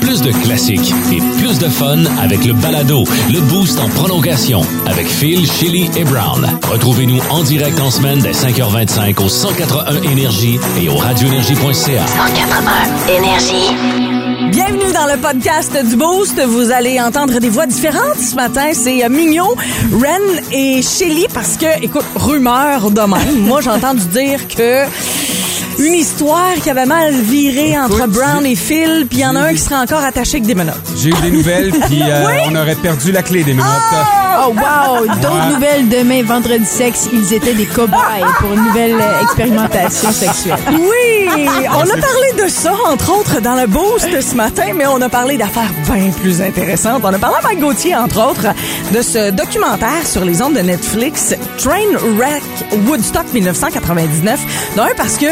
Plus de classiques et plus de fun avec le balado, le boost en prolongation avec Phil, Chili et Brown. Retrouvez-nous en direct en semaine dès 5h25 au 181 Énergie et au radioénergie.ca. 181 Énergie. Bienvenue dans le podcast du Boost. Vous allez entendre des voix différentes ce matin. C'est euh, Mignot, Ren et Shelly parce que, écoute, rumeur de même. Moi, j'ai entendu dire que une histoire qui avait mal viré entre Écoute, Brown et Phil, puis il y en a un qui serait encore attaché avec des menottes. J'ai eu des nouvelles, puis euh, on aurait perdu la clé des menottes. Oh wow! D'autres nouvelles demain, vendredi sexe, ils étaient des cobayes pour une nouvelle euh, expérimentation sexuelle. Oui, on a parlé de ça, entre autres, dans le Boost ce matin, mais on a parlé d'affaires bien plus intéressantes. On a parlé à Mike Gauthier, entre autres, de ce documentaire sur les ondes de Netflix, Trainwreck Woodstock 1999. D'un, parce que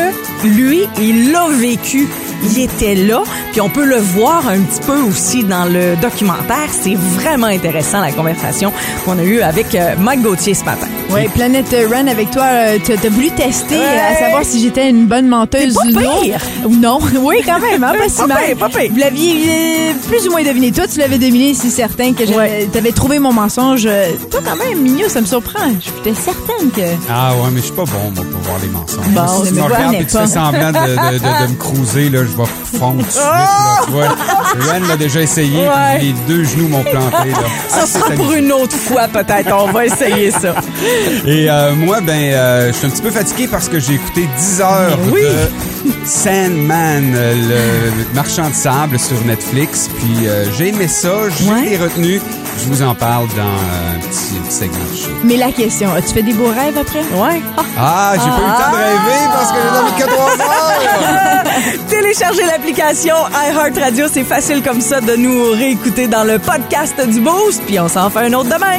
lui, il l'a vécu. Il était là, puis on peut le voir un petit peu aussi dans le documentaire. C'est vraiment intéressant, la conversation qu'on a eue avec euh, Mike Gauthier ce matin. Ouais, Planète Run avec toi, euh, t'as voulu tester Ouais. euh, à savoir si j'étais une bonne menteuse pas ou non. pire. Ou non. Oui, quand même, hein, pas si mal. pire, pas pire. Vous l'aviez euh, plus ou moins deviné. Toi, tu l'avais deviné, c'est certain que j'avais- Ouais. t'avais trouvé mon mensonge. Toi, quand même, Mignot, ça me surprend. J'étais certaine que... Ah ouais, mais je suis pas bon, moi, pour voir les mensonges. Bon, si tu me regardes et que tu fais semblant de, de, de, de me cruiser, là, je vais fondre tout de suite, là, tu vois. Ren l'a déjà essayé, Ouais. puis les deux genoux m'ont planté, là. Ça Ah, sera pour une autre fois, peut-être. On va essayer ça. Et euh, moi, ben, euh, je suis un petit peu fatigué parce que j'ai écouté 10 heures Oui. de Sandman, euh, le marchand de sable sur Netflix. Puis euh, j'ai aimé ça, j'ai Ouais. des retenues. Je vous en parle dans un petit, petit segment de show. Mais la question, as-tu fait des beaux rêves après? Ouais. Ah, j'ai pas eu le temps de rêver parce que j'ai dormi que 3 heures. Téléchargez l'application iHeartRadio. C'est facile comme ça de nous réécouter dans le podcast du Boost. Puis on s'en fait un autre demain.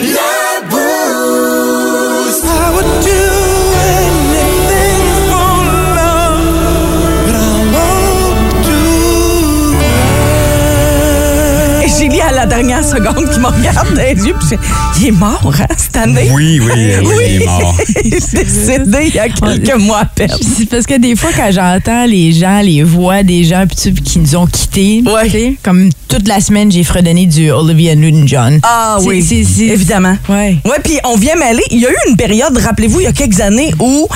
knows I would do it. La dernière seconde qui me regarde dans les yeux. Puis je fais, il est mort, hein, cette année? Oui, oui, oui, il est mort. il est décédé il y a quelques mois à peine. C'est parce que des fois, quand j'entends les gens, les voix des gens puis tout, qui nous ont quittés, Ouais. tu sais, comme toute la semaine, j'ai fredonné du Olivia Newton-John. Ah oui, c'est- évidemment. Ouais. Ouais, puis on vient mêler. Il y a eu une période, rappelez-vous, il y a quelques années où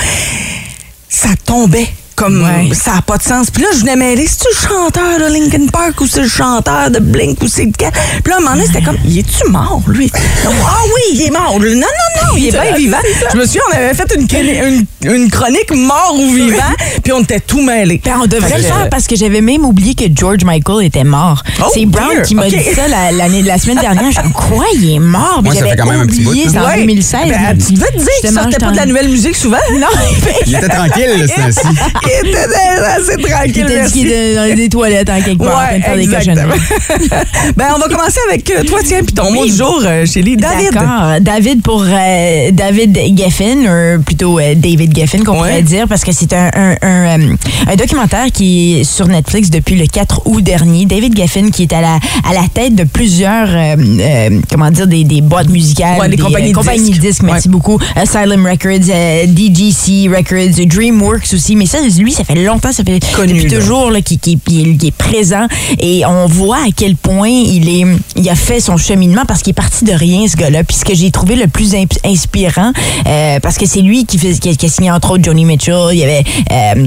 ça tombait. Comme Ouais. ça n'a pas de sens. Puis là, je venais mêler. C'est-tu le chanteur de Linkin Park ou c'est le chanteur de Blink ou c'est lequel? Puis là, à un moment donné, c'était comme, il est-tu mort, lui? Ah oui, il est mort. Non, non, non, il est bien vivant. Je me souviens, on avait fait une, une, une chronique mort ou vivant, puis on était tout mêlés. Ben, on devrait le faire parce que j'avais même oublié que George Michael était mort. Oh, c'est Brown dear. qui m'a dit ça la, la semaine dernière. Je suis comme, quoi, il est mort? Moi, ça j'avais fait quand même un petit oublié, bout, c'est en Ouais. 2016. Ben, tu devais te dire qu'il sortait pas de la nouvelle musique souvent? Non, Il était tranquille, là, temps-ci. Il était assez il tranquille, était dit merci. qu'il était dans les toilettes en quelque part, en train de faire des exactement. cochonneries. ben, on va commencer avec euh, toi, tiens, puis ton mot du jour, euh, Chélie. David. D'accord. David pour euh, David Geffen, ou plutôt euh, David Geffen qu'on Ouais. pourrait dire, parce que c'est un, un, un, un documentaire qui est sur Netflix depuis le 4 août dernier. David Geffen qui est à la, à la tête de plusieurs, euh, comment dire, des, des boîtes musicales. Ouais, des compagnies compagnies disques. disques, merci Ouais. beaucoup. Asylum Records, DGC Records, DreamWorks aussi. Mais ça, lui, ça fait longtemps, ça fait Connu, depuis toujours là, qui, qui, qui- qui est présent. Et on voit à quel point il, est, il a fait son cheminement parce qu'il est parti de rien, ce gars-là. Puis ce que j'ai trouvé le plus imp- inspirant, euh, parce que c'est lui fait, qui a signé entre autres Johnny Mitchell, il y avait... euh,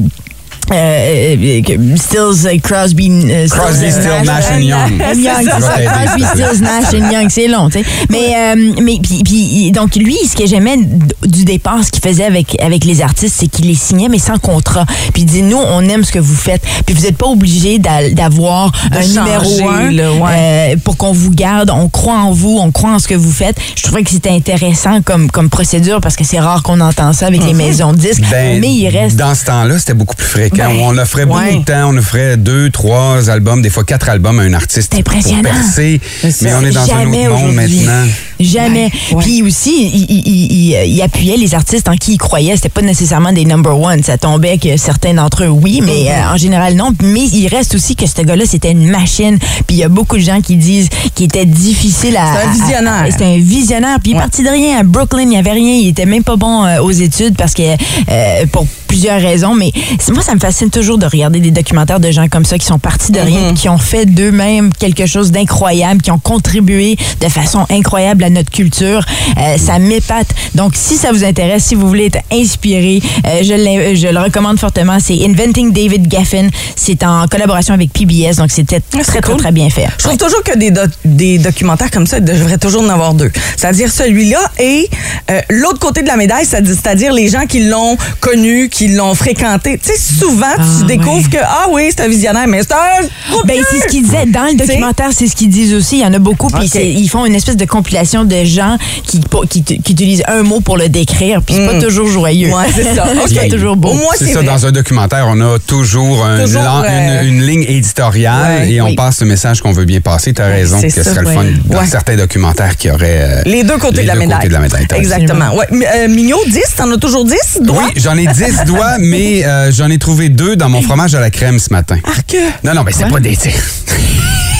euh, euh, Stills, euh, Crosby, euh, Crosby, Stills, Stills, Nash and Young. Young, ça. t'aider, Crosby. Stills, Nash and Young, c'est long, tu sais. Mais, euh, mais puis, puis, donc lui, ce que j'aimais du départ, ce qu'il faisait avec avec les artistes, c'est qu'il les signait mais sans contrat. Puis il dit nous, on aime ce que vous faites. Puis vous n'êtes pas obligé d'a- d'avoir un numéro un là, ouais. euh, pour qu'on vous garde. On croit en vous, on croit en ce que vous faites. Je trouvais que c'était intéressant comme comme procédure parce que c'est rare qu'on entend ça avec les maisons de disques. Ben, mais il reste. Dans ce temps-là, c'était beaucoup plus fréquent. Puis on, offrait beaucoup de temps. On offrait deux, trois albums, des fois quatre albums à un artiste. C'est impressionnant. Pour percer. Mais on est dans un autre monde maintenant. Jamais. Ouais. Puis aussi, il, il- il- il- appuyait les artistes en qui il croyait. C'était pas nécessairement des number one. Ça tombait que certains d'entre eux, oui, mais Mm-hmm. euh, en général, non. Mais il reste aussi que ce gars-là, c'était une machine. Puis il y a beaucoup de gens qui disent qu'il était difficile à... C'est un visionnaire. C'était un visionnaire. Puis il est Ouais. parti de rien. À Brooklyn, il n'y avait rien. Il était même pas bon euh, aux études parce que... euh, pour plusieurs raisons. Mais c'est- moi, ça me fascine toujours de regarder des documentaires de gens comme ça qui sont partis de rien, puis qui ont fait d'eux-mêmes quelque chose d'incroyable, qui ont contribué de façon incroyable à notre culture. Euh, ça m'épate. Donc, si ça vous intéresse, si vous voulez être inspiré, euh, je, je le recommande fortement. C'est Inventing David Gaffin. C'est en collaboration avec PBS, donc c'était Ah, très, très, cool. très bien fait. Je trouve toujours que des, doc- des documentaires comme ça, il devrait toujours en avoir deux. C'est-à-dire celui-là et euh, l'autre côté de la médaille, c'est-à-dire les gens qui l'ont connu, qui l'ont fréquenté. Tu sais, souvent, tu Ah, découvres ouais. que, ah oui, c'est un visionnaire, mais c'est un Ben, c'est ce qu'ils disaient dans le documentaire, c'est ce qu'ils disent aussi. Il y en a beaucoup, puis ils font une espèce de compilation de gens qui, qui, qui utilisent un mot pour le décrire, puis c'est pas toujours joyeux. Mm. Ouais, c'est ça. c'est pas Ok. toujours beau. Au moins, C'est c'est ça, vrai. dans un documentaire, on a toujours, un Toujours, lan- euh, une, une ligne éditoriale Ouais, et on oui. passe le message qu'on veut bien passer. Tu as raison que c'est ce serait le fun dans Ouais. certains documentaires qui auraient euh, Les deux côtés les de la deux médaille. côtés de la médaille. Exactement. Ouais. Euh, Mignot, 10, t'en as toujours 10 doigts? Oui, j'en ai 10 doigts, mais euh, j'en ai trouvé deux dans mon fromage à la crème ce matin. Arc. Non, non, mais c'est pas des.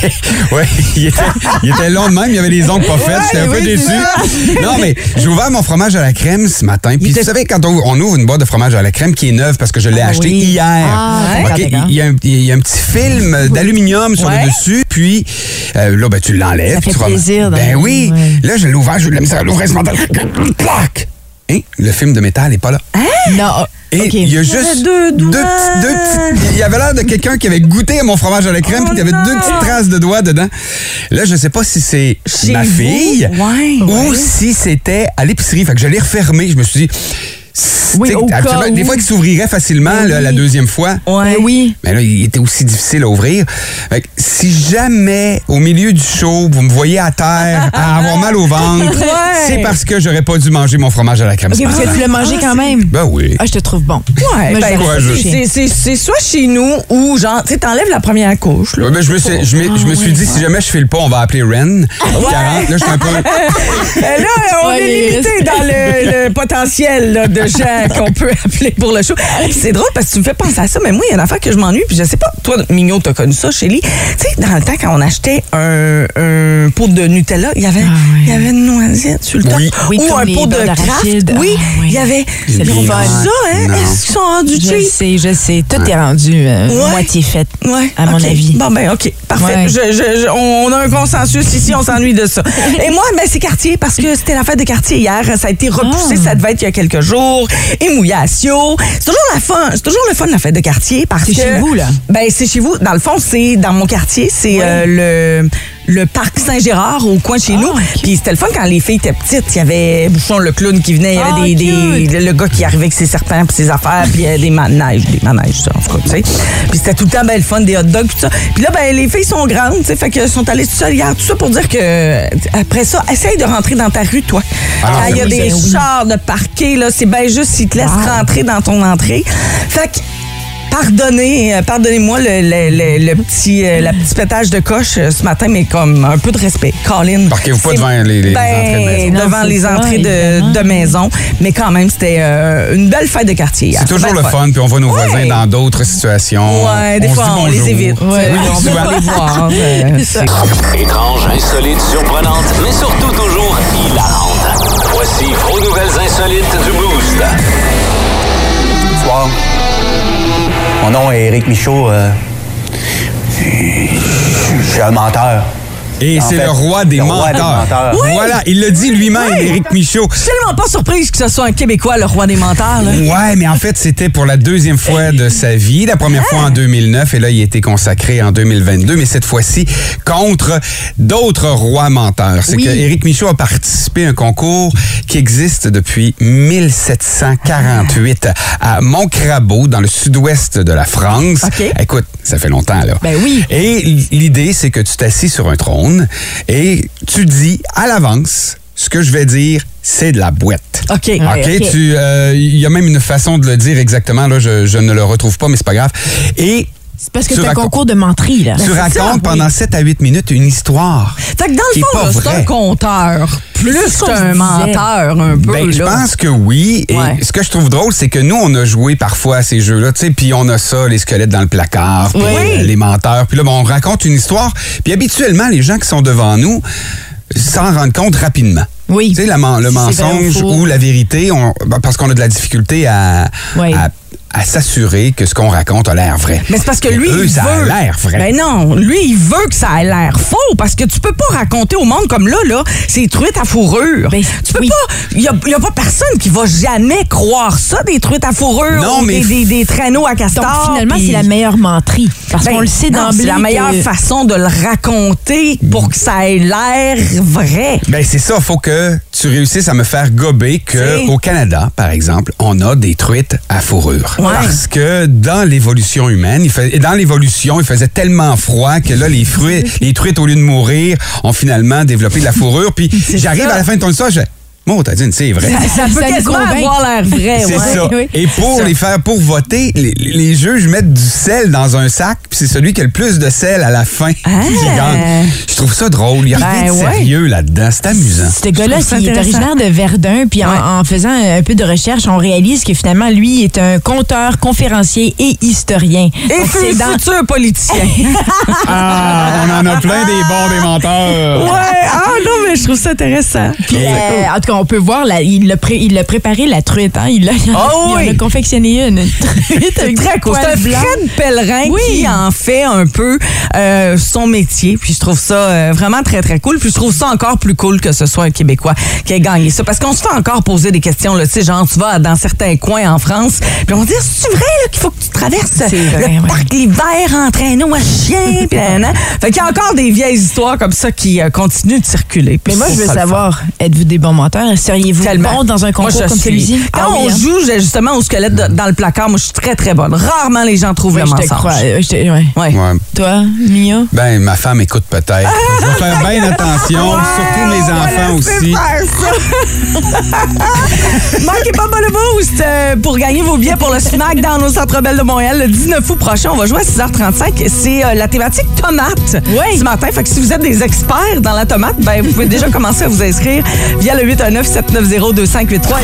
ouais, il était, il était long de même, il y avait les ongles pas faits, j'étais un peu déçu. Non, mais j'ai ouvert mon fromage à la crème ce matin. Puis était- vous savez, quand on, on ouvre une boîte de fromage à la crème qui est neuve parce que je l'ai acheté oui. hier. Ah, il y, a un, il y a un petit film d'aluminium sur Ouais. le dessus, puis euh, là, ben, tu l'enlèves. Ça puis fait tu plaisir, Ben oui. ouais. Là, je l'ai ouvert, j'ai eu de la misère à l'ouvrir ce matin. Clac! Hein? Le film de métal n'est pas là. Non, Et il y a avait juste deux doigts. petits- deux petits- Il y avait l'air de quelqu'un qui avait goûté à mon fromage à la crème, Oh puis il y avait non. deux petites traces de doigts dedans. Là, je sais pas si c'est Chez ma fille Ouais. ou Ouais. si c'était à l'épicerie. Fait que je l'ai refermé. Je me suis dit. Oui, au cas Des où. fois, qu'il s'ouvrirait facilement là, la deuxième fois. Ouais. Ben oui. Mais là, il était aussi difficile à ouvrir. Fait que si jamais, au milieu du show, vous me voyez à terre, à avoir mal au ventre, Ouais. c'est parce que j'aurais pas dû manger mon fromage à la crème. OK, ce parce que tu l'as mangé quand même. Ben oui. Ah, je te trouve bon. Ouais, ben, c'est- soit chez nous ou genre, tu sais, t'enlèves la première couche. Là. Ouais, ben, je me suis, je me, je me suis dit, si jamais je file pas, on va appeler Ren. 40. Là, je suis un peu. Là, on Ouais, est il limité dans le, le potentiel là, de gens qu'on peut appeler pour le show. C'est drôle parce que tu me fais penser à ça, mais moi, il y a une affaire que je m'ennuie, puis je sais pas, toi, Mignot, t'as connu ça, Shelly. Tu sais, dans le temps, quand on achetait un, un pot de Nutella, il y avait, Ah il y avait une noisette sur le top. Oui. Oui, Ou un pot de craft. Oui, Ah, oui. il y avait. C'est ça, hein? Non. Est-ce qu'ils sont rendus Je cheap? sais, je sais. Tout est rendu euh, Ouais. moitié fait, Ouais, à mon ok. avis. Bon, ben, OK. Parfait. Ouais. Je- je- je- on a un consensus ici, on s'ennuie de ça. Et moi, ben, c'est quartier parce que c'était la fête de quartier hier. Ça a été repoussé, Ah. ça devait être il y a quelques jours. Et mouillation. C'est toujours la fun. C'est toujours le fun, la fête de quartier parce C'est que. chez vous, là? Ben, c'est chez vous. Dans le fond, c'est dans mon quartier. C'est euh, le. Le parc Saint-Gérard au coin de chez Ah, nous. Puis c'était le fun quand les filles étaient petites. Il y avait Bouchon le clown qui venait. Il y avait Ah, des, le gars qui arrivait avec ses serpents puis ses affaires, puis euh, des manèges, des manèges, ça, en tout cas, tu sais. Puis c'était tout le temps ben, le fun, des hot dogs, tout ça. Puis là, ben, les filles sont grandes, tu sais, fait qu'elles sont allées tout seules hier, tout ça pour dire que, après ça, essaye de rentrer dans ta rue, toi. Ah, il y a oui, des chars de parquet, là, c'est bien juste s'ils te laissent Wow. rentrer dans ton entrée. Fait que, Pardonnez, euh, pardonnez-moi le, le- le- le petit, euh, la petite pétage de coche euh, ce matin, mais comme un peu de respect. Colin. Parquez-vous pas devant les- les ben, entrées de maison. devant Non, les ça, entrées de, de maison. Mais quand même, c'était euh, une belle fête de quartier. C'est toujours le fun, puis on voit nos Ouais. voisins dans d'autres situations. Ouais, des on fois, se dit on les évite. Ouais, Euh, on veut les voir. euh, c'est- Étrange, insolite, surprenante, mais surtout toujours hilarante. Voici vos nouvelles insolites du Boost. Bonsoir. Mon nom est Éric Michaud. euh, Je suis un menteur. Et c'est le roi des le roi des menteurs. Oui. Voilà, il le dit lui-même, Oui. Éric Michaud. Je suis tellement pas surprise que ce soit un Québécois, le roi des menteurs. Là. Ouais, mais en fait, c'était pour la deuxième fois de sa vie. La première fois en 2009 et là, il a été consacré en 2022, mais cette fois-ci contre d'autres rois menteurs. C'est Oui. que Éric Michaud a participé à un concours qui existe depuis 1748 à Montcrabeau, dans le sud-ouest de la France. Écoute, ça fait longtemps, là. Ben oui. Et l'idée, c'est que tu t'assis sur un trône et tu dis à l'avance ce que je vais dire, c'est de la boîte. OK. OK, ok. tu, euh, il y a même une façon de le dire exactement, là, je, je ne le retrouve pas, mais c'est pas grave. Et C'est parce que c'est un concours de menterie, là. tu racontes pendant 7 à 8 minutes une histoire. Fait que dans le fond, c'est un conteur. Plus qu'un menteur, un peu. Ben, je pense que oui. Et Ouais. ce que je trouve drôle, c'est que nous, on a joué parfois à ces jeux-là, tu sais, puis on a ça, les squelettes dans le placard, puis Oui. euh, les menteurs. Puis là, ben, on raconte une histoire. Puis habituellement, les gens qui sont devant nous s'en rendent compte rapidement. Oui. Tu sais, la le mensonge ou la vérité, on- ben, parce qu'on a de la difficulté à, Oui. à, à s'assurer que ce qu'on raconte a l'air vrai. Mais c'est parce que lui, eux, il ça veut. a l'air vrai. Ben non, lui, il veut que ça ait l'air faux parce que tu peux pas raconter au monde comme là, là, c'est truites à fourrure. Ben, tu peux oui. pas. Il y a, y a pas personne qui va jamais croire ça, des truites à fourrure Non, ou mais- des, des, des traîneaux à Donc, castor. finalement, puis- c'est la meilleure menterie. Parce Ben, qu'on le sait d'emblée. C'est la meilleure que- façon de le raconter pour que ça ait l'air vrai. Ben c'est ça, faut que tu réussisses à me faire gober que C'est- au Canada, par exemple, on a des truites à fourrure. Ouais. Parce que dans l'évolution humaine, il fait, dans l'évolution, il faisait tellement froid que là les fruits, les truites au lieu de mourir, ont finalement développé de la fourrure. Puis j'arrive à la fin de ton histoire, je fais Bon, t'as dit, c'est vrai. Ça peut Ça nous quasiment avoir l'air vrai. C'est ouais. ça. oui. Et pour ça. les faire pour voter, les, les juges mettent du sel dans un sac, puis c'est celui qui a le plus de sel à la fin Ah. qui gagne. Je trouve ça drôle. Il y a Ben rien de ouais. sérieux là-dedans. C'est amusant. Ce gars-là, ça il est originaire de Verdun, puis en- Ouais. en, faisant un peu de recherche, on réalise que finalement, lui est un conteur, conférencier et historien. Et Donc, c'est fut dans- futur politicien. Ah, on en a plein des bons des menteurs. ouais, ah non, mais je trouve ça intéressant. Puis, euh, en tout cas, on peut voir, la- il l'a pré- il l'a préparé, la truite. Hein? Il, a, il, Oh il en oui. a confectionné une. Une truite avec très cool. C'est un. Fred Pellerin Oui. qui en fait un peu euh, son métier. Puis je trouve ça euh, vraiment très, très cool. Puis je trouve ça encore plus cool que ce soit un Québécois qui ait gagné ça. Parce qu'on se fait encore poser des questions. Là, tu sais, genre, tu vas dans certains coins en France, puis on va dire, c'est vrai qu'il faut que tu traverses le vrai, ouais. parc l'hiver en traîneau à chien. Fait qu'il y a encore des vieilles histoires comme ça qui euh, continuent de circuler. Mais moi, je veux le savoir, êtes-vous des bons menteurs? Seriez-vous bon dans un concours comme suis- celui-ci? Quand Ah oui, on hein? joue j'ai justement au squelette de- dans le placard, moi, je suis très, très bonne. Rarement les gens trouvent Oui, le je mensonge. crois. euh, je te- ouais. Ouais. Ouais. Toi, Mia? Ben, ma femme écoute peut-être. Je vais faire bien attention, Ouais, surtout mes enfants aussi. faire ça. Manquez pas pas le boost euh, pour gagner vos billets pour le SmackDown au Centre Bell de Montréal le 19 août prochain. On va jouer à 6h35. C'est euh, la thématique tomate Oui. ce matin. Fait que si vous êtes des experts dans la tomate, ben, vous pouvez déjà commencer à vous inscrire via le 819 790 2583.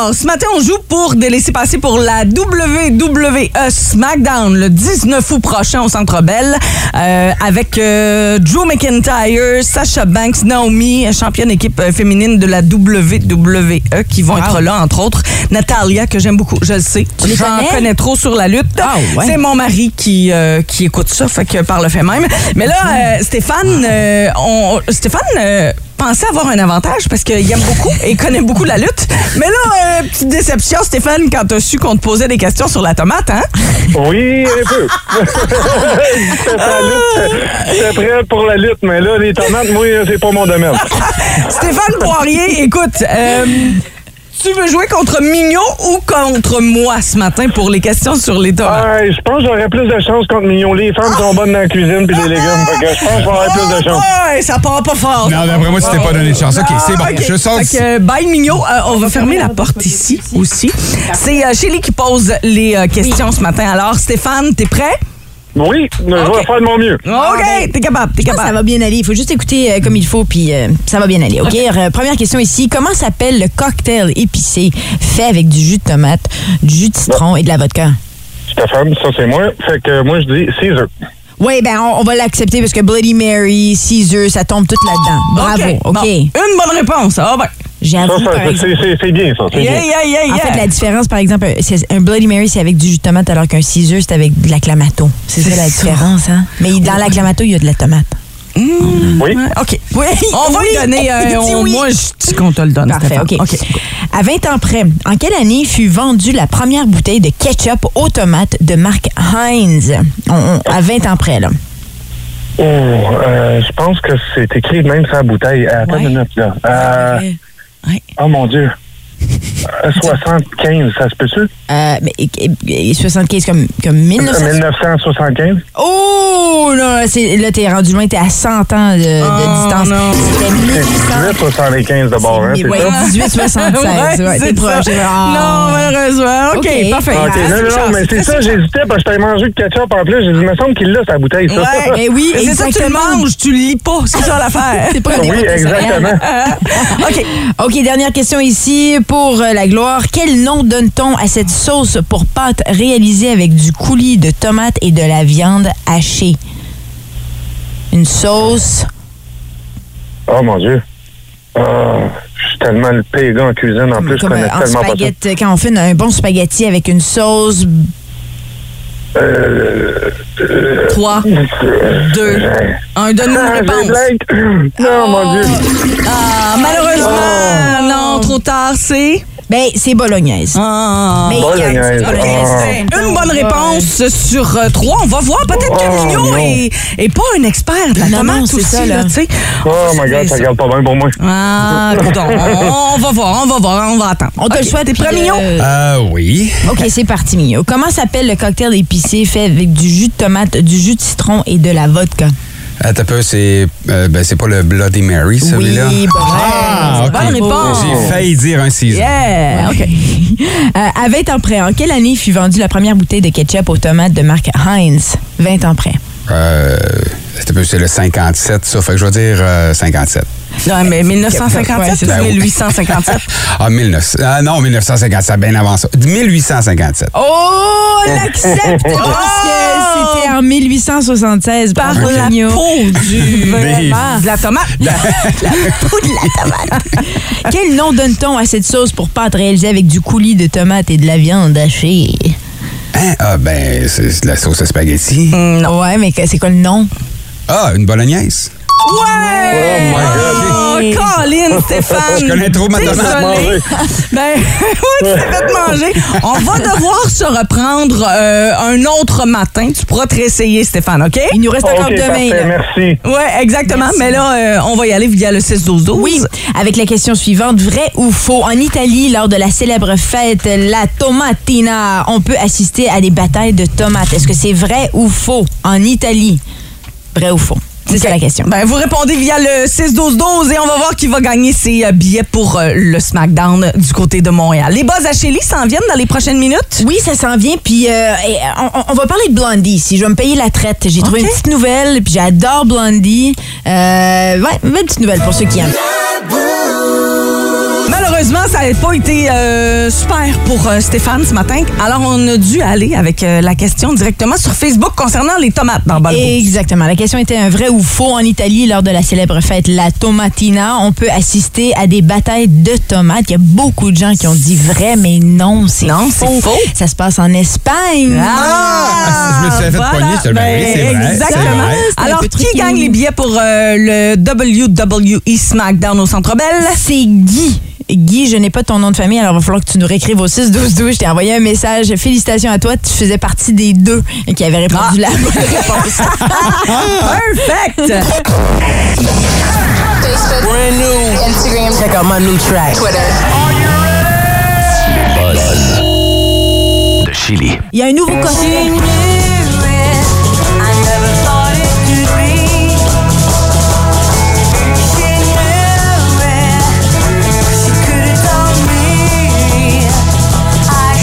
Alors, ce matin, on joue pour des laissés-passer pour la WWE SmackDown le 19 août prochain au Centre Bell euh, avec euh, Drew McIntyre, Sasha Banks, Naomi, championne équipe euh, féminine de la WWE qui vont Wow. être là, entre autres. Natalia, que j'aime beaucoup, je le sais. J'en connais? trop sur la lutte. Ah, ouais. C'est mon mari qui, euh, qui écoute ça, fait que par le fait même. Mais là, euh, Stéphane, on, Stéphane pensait avoir un avantage parce qu'il aime beaucoup et connaît beaucoup la lutte. Mais là, euh, petite déception, Stéphane, quand t'as su qu'on te posait des questions sur la tomate, hein? Oui, un peu. J'étais prêt pour la lutte, mais là, les tomates, moi, c'est pas mon domaine. Stéphane Poirier, écoute, euh, tu veux jouer contre Mignot ou contre moi ce matin pour les questions sur les tomates? Ouais, je pense que j'aurais plus de chance contre Mignon. Les femmes sont bonnes dans la cuisine puis les légumes. Fait que je pense que j'aurais plus de chance. Ouais, ça part pas fort. Non, d'après moi, t'es pas donné de chance. OK, c'est bon. Ah. Je sors Fait que, bye Mignot. Euh, on va fermer la porte ici aussi. C'est euh, Chélie qui pose les euh, questions ce matin. Alors, Stéphane, t'es prêt? Oui, je vais Ok. faire de mon mieux. OK, t'es capable, t'es que ça capable. va bien aller. Il faut juste écouter euh, comme il faut, puis euh, ça va bien aller. OK? Euh, première question ici. Comment s'appelle le cocktail épicé fait avec du jus de tomate, du jus de citron et de la vodka? Stéphane, ça, c'est moi. Fait que moi, je dis Caesar. Oui, ben on, on va l'accepter parce que Bloody Mary, Caesar, ça tombe tout là-dedans. Bravo. OK. bon. Une bonne réponse. Ah ben. Par c'est bien, ça. Yeah, bien. yeah, yeah, En fait, la différence, par exemple, c'est un Bloody Mary, c'est avec du jus de tomate, alors qu'un Caesar, c'est avec de la clamato. C'est ça la différence, hein? Mais dans la clamato, il y a de la tomate. Oui. Ouais, OK. Oui. On va oui. lui donner. euh, dit on- oui. Moi, je dis qu'on te le donne. Parfait, Stéphane. OK. À 20 ans près, en quelle année fut vendue la première bouteille de ketchup aux tomates de marque Heinz? On- on- à 20 ans près, là. Oh, euh, je pense que c'est écrit même sur la bouteille. Attends Ouais. une minute, là. Euh, Ouais. oh, mon Dieu. Euh, 75, ça se peut-tu? Euh, mais, et- et- et 75 comme, comme 1900. 1975? Oh, là, c'est- là, t'es rendu loin, t'es à 100 ans de, de Oh, distance. non. C'était 1800. 1875 d'abord, hein, Mais c'est ouais, ça? 1876. ouais, t'es proche. ça. Ah. Non, malheureusement. OK, OK. parfait. Ok, Ah, non, non, chance. mais c'est ça, j'hésitais parce que t'avais mangé de ketchup en plus. J'ai dit, il me semble qu'il l'a, sa bouteille, ça. Ouais, Eh oui, Mais c'est ça, tu le manges, tu le lis pas, c'est ça l'affaire. C'est pas oui, de exactement. OK. OK, dernière question ici pour euh, la gloire. Quel nom donne-t-on à cette sauce pour pâte réalisée avec du coulis de tomates et de la viande hachée? Une sauce. Oh mon Dieu. Ah, je suis tellement le pire gars en cuisine. En plus, je connais en tellement pas ça. quand on fait un bon spaghetti avec une sauce. Euh, 3, 2, 1. Donne-nous Ah, une j'ai réponse. Non, mon Dieu. Ah, malheureusement, non, trop tard, c'est. Ben, c'est bolognaise. Ah. Mais Bolognaise. bolognaise. Ah. Une bonne réponse sur euh, trois. On va voir. Peut-être que Oh, Mignot est, est pas un expert de la Non, tomate c'est aussi, ça, là, là. tu sais. Oh my God, ça regarde pas bien pour moi. Ah, coudonc. on, on va voir, on va voir, on va attendre. On te le souhaite. T'es prêt, Mignot? euh, Ah oui. OK, c'est parti, Mignon. Comment s'appelle le cocktail épicé fait avec du jus de tomate, du jus de citron et de la vodka? Attends un peu, c'est euh, ben, c'est pas le Bloody Mary, celui-là? Oui, bon. Ah. Bonne réponse. J'ai failli dire un Caesar. Yeah, OK. Euh, à 20 ans près, en quelle année fut vendue la première bouteille de ketchup aux tomates de marque Heinz? 20 ans près. Euh, c'est le 57, ça. Fait que je vais dire euh, 57. Non, mais 1957 Ouais, c'est ou ça. 1857? Ah, 1900. Ah non, 1957, bien avant ça. 1857. Oh, l'accepte parce que c'était en 1876. Par la peau du... Vraiment. de la tomate. La peau de la tomate. Quel nom donne-t-on à cette sauce pour pâte réalisée avec du coulis de tomates et de la viande hachée? Hein? Ah, ben, c'est de la sauce à spaghetti. Ouais, mais c'est quoi le nom? Ah, une bolognaise. Ouais! Oh my God. Oh, Colin, Stéphane! Je connais trop ma tomate. Ben, oui, tu t'es fait manger. On va devoir se reprendre euh, un autre matin. Tu pourras te réessayer, Stéphane, OK? Il nous reste encore OK, demain. parfait, merci. Oui, exactement. Mais là, euh, on va y aller via le 6-12-12. Oui, avec la question suivante, vrai ou faux? En Italie, lors de la célèbre fête La Tomatina, on peut assister à des batailles de tomates. Est-ce que c'est vrai ou faux? En Italie, vrai ou faux? C'est ça la question. Ben, vous répondez via le 6-12-12 et on va voir qui va gagner ses euh, billets pour euh, le SmackDown du côté de Montréal. Les buzz à Shelly s'en viennent dans les prochaines minutes? Oui, ça s'en vient. Puis euh, on, on va parler de Blondie ici. Je vais me payer la traite. J'ai trouvé une petite nouvelle. Puis j'adore Blondie. Euh, ouais, une petite nouvelle pour ceux qui aiment. Malheureusement, ça n'a pas été euh, super pour euh, Stéphane ce matin. Alors, on a dû aller avec euh, la question directement sur Facebook concernant les tomates dans Balbo. Exactement. La question était un vrai ou faux en Italie lors de la célèbre fête La Tomatina. On peut assister à des batailles de tomates. Il y a beaucoup de gens qui ont dit vrai, mais non, c'est Non, faux. c'est faux. Ça se passe en Espagne. Ah, je me suis fait voilà. pogner, c'est vrai, Ben, c'est vrai, Exactement. vrai. Alors, qui tricky. gagne les billets pour euh, le WWE SmackDown au Centre Bell? C'est Guy. Guy, je n'ai pas ton nom de famille, alors il va falloir que tu nous réécrives au 6 12 12. Je t'ai envoyé un message. Félicitations à toi, tu faisais partie des deux qui avaient répondu la bonne réponse. Perfect! Instagram. Check out my new track. Twitter. Buzz de Chili. Il y a un nouveau costume.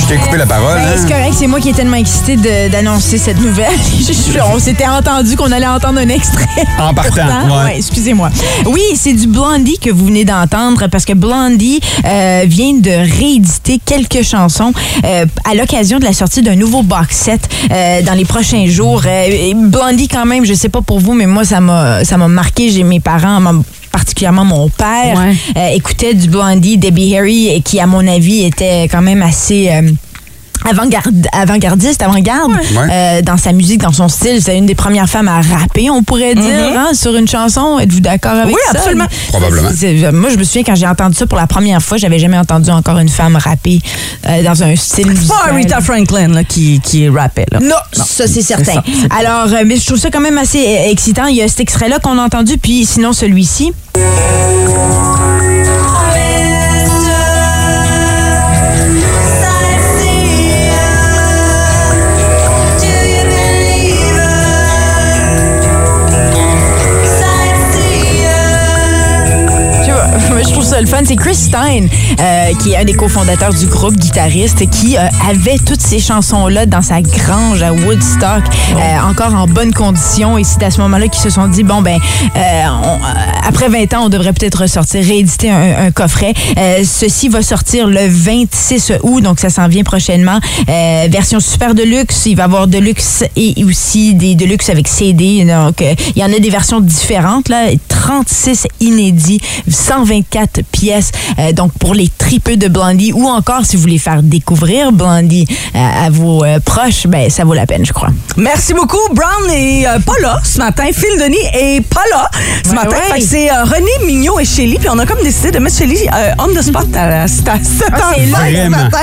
Je t'ai coupé la parole, Ben, hein? c'est correct, c'est moi qui est tellement excitée d'annoncer cette nouvelle. On s'était entendu qu'on allait entendre un extrait. En partant, ouais. excusez-moi. Oui, c'est du Blondie que vous venez d'entendre parce que Blondie euh, vient de rééditer quelques chansons euh, à l'occasion de la sortie d'un nouveau box set euh, dans les prochains jours. Blondie, quand même, je sais pas pour vous, mais moi, ça m'a ça m'a marqué. J'ai mes parents, m'ont- particulièrement mon père, Ouais. euh, écoutait du Blondie, Debbie Harry, et qui, à mon avis, était quand même assez... euh, avant-garde- avant-gardiste, avant-garde Ouais. euh, dans sa musique, dans son style. C'est une des premières femmes à rapper, on pourrait dire, hein, sur une chanson. Êtes-vous d'accord avec Oui, ça? absolument. Probablement. C'est- c'est- moi, je me souviens quand j'ai entendu ça pour la première fois, j'avais jamais entendu encore une femme rapper euh, dans un style Pas musical. Rita Franklin là, qui, qui rappait. Là. Non, ça c'est certain. ça, c'est pas- Alors, euh, mais je trouve ça quand même assez excitant. Il y a cet extrait-là qu'on a entendu, puis sinon celui-ci. C'est Chris Stein, euh, qui est un des cofondateurs du groupe, guitariste, qui euh, avait toutes ces chansons-là dans sa grange à Woodstock, euh, encore en bonne condition. Et c'est à ce moment-là qu'ils se sont dit, bon, ben, euh, on- euh, après 20 ans, on devrait peut-être ressortir, rééditer un, un coffret. Euh, ceci va sortir le 26 août, donc ça s'en vient prochainement. Euh, version super deluxe, il va y avoir deluxe et aussi des deluxe avec CD. Donc, euh, il y en a des versions différentes, là. 36 inédits, 124 pièces. Euh, donc, pour les tripeux de Blondie ou encore si vous voulez faire découvrir Blondie euh, à vos euh, proches, ben, ça vaut la peine, je crois. Merci beaucoup. Brown est euh, pas là ce matin. Phil Denis est pas là ce Ouais, matin. ouais. C'est René, Mignot et Shelly. Puis on a comme décidé de mettre Shelly on the spot à, à 7h05 Ah, ce matin.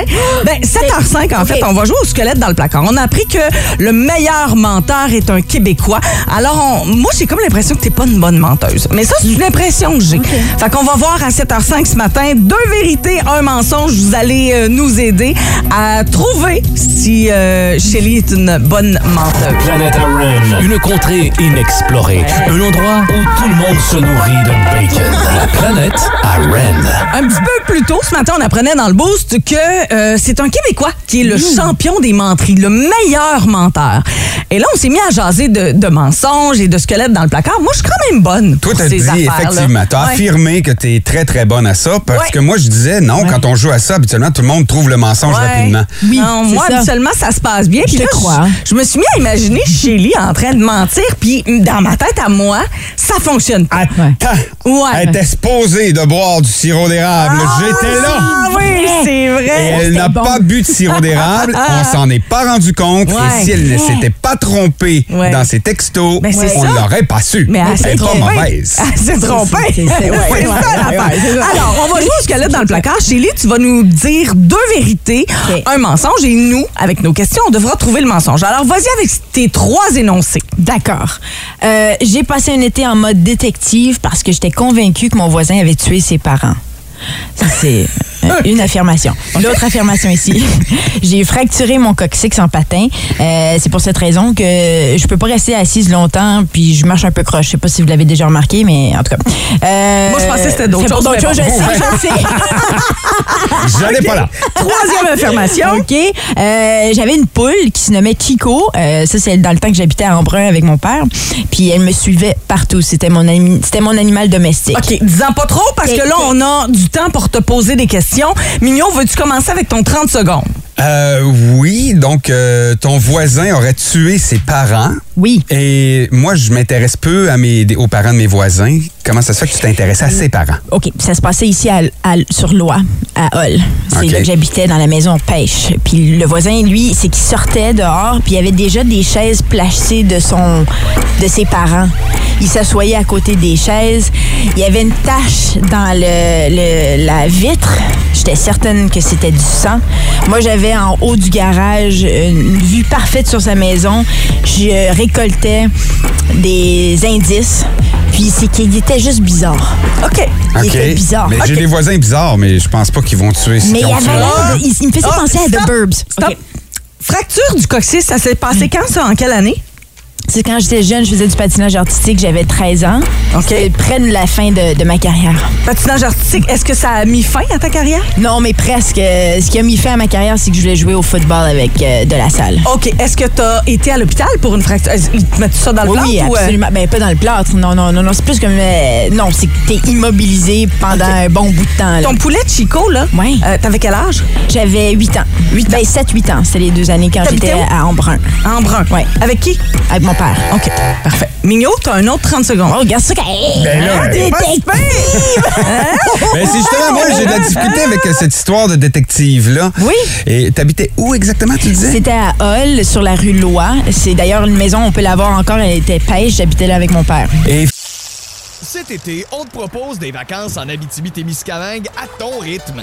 Ben, 7h05, en fait, on va jouer au squelette dans le placard. On a appris que le meilleur menteur est un Québécois. Alors, on- moi, j'ai comme l'impression que t'es pas une bonne menteuse. Mais ça, c'est une impression que j'ai. Fait qu'on va voir à 7h05 ce matin deux vérités, un mensonge. Vous allez euh, nous aider à trouver si euh, Shelly est une bonne menteuse. Planète Ren, une contrée inexplorée, un endroit où tout le monde se nourrit de bacon. La planète Ren. Un petit peu plus tôt ce matin, on apprenait dans le boost que euh, c'est un Québécois qui est le champion des menteries, le meilleur menteur. Et là, on s'est mis à jaser de, de mensonges et de squelettes dans le placard. Moi, je suis quand même bonne. Toi, t'as ces dit affaires-là. effectivement, t'as Ouais. affirmé que t'es très très bonne à ça parce Ouais. que moi je disais non, quand on joue à ça, habituellement tout le monde trouve le mensonge Ouais. rapidement. Oui, non, moi, ça. habituellement, ça se passe bien. Puis te là, crois. Je, je me suis mis à imaginer Shelly en train de mentir, puis dans ma tête à moi, ça fonctionne pas. Attends, Ouais. elle était supposée de boire du sirop d'érable. J'étais là. Ah oui, c'est Et vrai. elle n'a bon. pas bu de sirop d'érable. On s'en est pas rendu compte. Ouais. Et si elle ne s'était pas trompée Ouais. dans ses textos, Ben, on l'aurait pas su. Mais elle s'est elle est pas trompée. mauvaise. Elle s'est trompée. c'est- ça, Alors, on va jouer au squelette dans le placard. Chélie, tu vas nous dire deux vérités, un mensonge, et nous, avec nos questions, on devra trouver le mensonge. Alors, vas-y avec tes trois énoncés. D'accord. Euh, j'ai passé un été en mode détective parce que j'étais convaincue que mon voisin avait tué ses parents. Ça, c'est une affirmation. L'autre affirmation ici, j'ai fracturé mon coccyx en patin. Euh, c'est pour cette raison que je peux pas rester assise longtemps, puis je marche un peu croche. Je sais pas si vous l'avez déjà remarqué, mais en tout cas. Euh, Moi, je pensais que c'était d'autres choses, d'autres choses, je sais, je sais. J'allais pas là. Troisième affirmation. OK. Euh, J'avais une poule qui se nommait Chico. Euh, ça, c'est dans le temps que j'habitais à Embrun avec mon père. Puis elle me suivait partout. C'était mon, mon animal domestique. OK, dis-en pas trop parce que là, on a du temps pour te poser des questions. Mignon, veux-tu commencer avec ton 30 secondes? Euh, oui, donc euh, ton voisin aurait tué ses parents. Oui. Et moi, je m'intéresse peu à mes, aux parents de mes voisins. Comment ça se fait que tu t'intéresses à ses parents? OK. Ça se passait ici à, à- sur Loire, à Hall. C'est là que j'habitais dans la maison pêche. Puis le voisin, lui, c'est qu'il sortait dehors, puis il y avait déjà des chaises placées de son, de ses parents. Il s'assoyait à côté des chaises. Il y avait une tache dans le, le- la vitre. J'étais certaine que c'était du sang. Moi, j'avais en haut du garage une vue parfaite sur sa maison. Je récoltais des indices. Puis c'est qu'il était juste bizarre. OK. Il était bizarre. Mais j'ai des voisins bizarres, mais je pense pas qu'ils vont tuer. Mais il, avait de- il, il me faisait Ah, penser à stop. The Burbs. Stop. OK. Fracture du coccyx, ça s'est passé quand, ça? En quelle année? C'est quand j'étais jeune, je faisais du patinage artistique, j'avais 13 ans. OK. C'était près de la fin de, de ma carrière. Patinage artistique, est-ce que ça a mis fin à ta carrière? Non, mais presque. Euh, Ce qui a mis fin à ma carrière, c'est que je voulais jouer au football avec euh, de la salle. OK. Est-ce que tu as été à l'hôpital pour une fracture? Est-ce- Ils te mettent ça dans le Oui, plâtre oui, ou, euh, absolument. Ben, pas dans le plâtre. Non, non, non, non. C'est plus comme. euh, non, c'est que t'es immobilisé pendant un bon bout de temps. là. Ton poulet Chico, là, Ouais. euh, t'avais quel âge? J'avais 8 ans. 8 ben, 7-8 ans. C'était les deux années quand T'habitais j'étais où? à Embrun. En brun. Ouais. Avec qui? Avec mon père. OK. Parfait. Mignot, t'as un autre 30 secondes. Oh, regarde ça. Ben là, Détective! Ben, c'est justement, moi, j'ai de la difficulté avec euh, cette histoire de détective-là. Oui. Et t'habitais où exactement, tu disais? C'était à Hall, sur la rue Lois. C'est d'ailleurs une maison, on peut la voir encore, elle était pêche. J'habitais là avec mon père. Et Cet été, on te propose des vacances en Abitibi-Témiscamingue à ton rythme.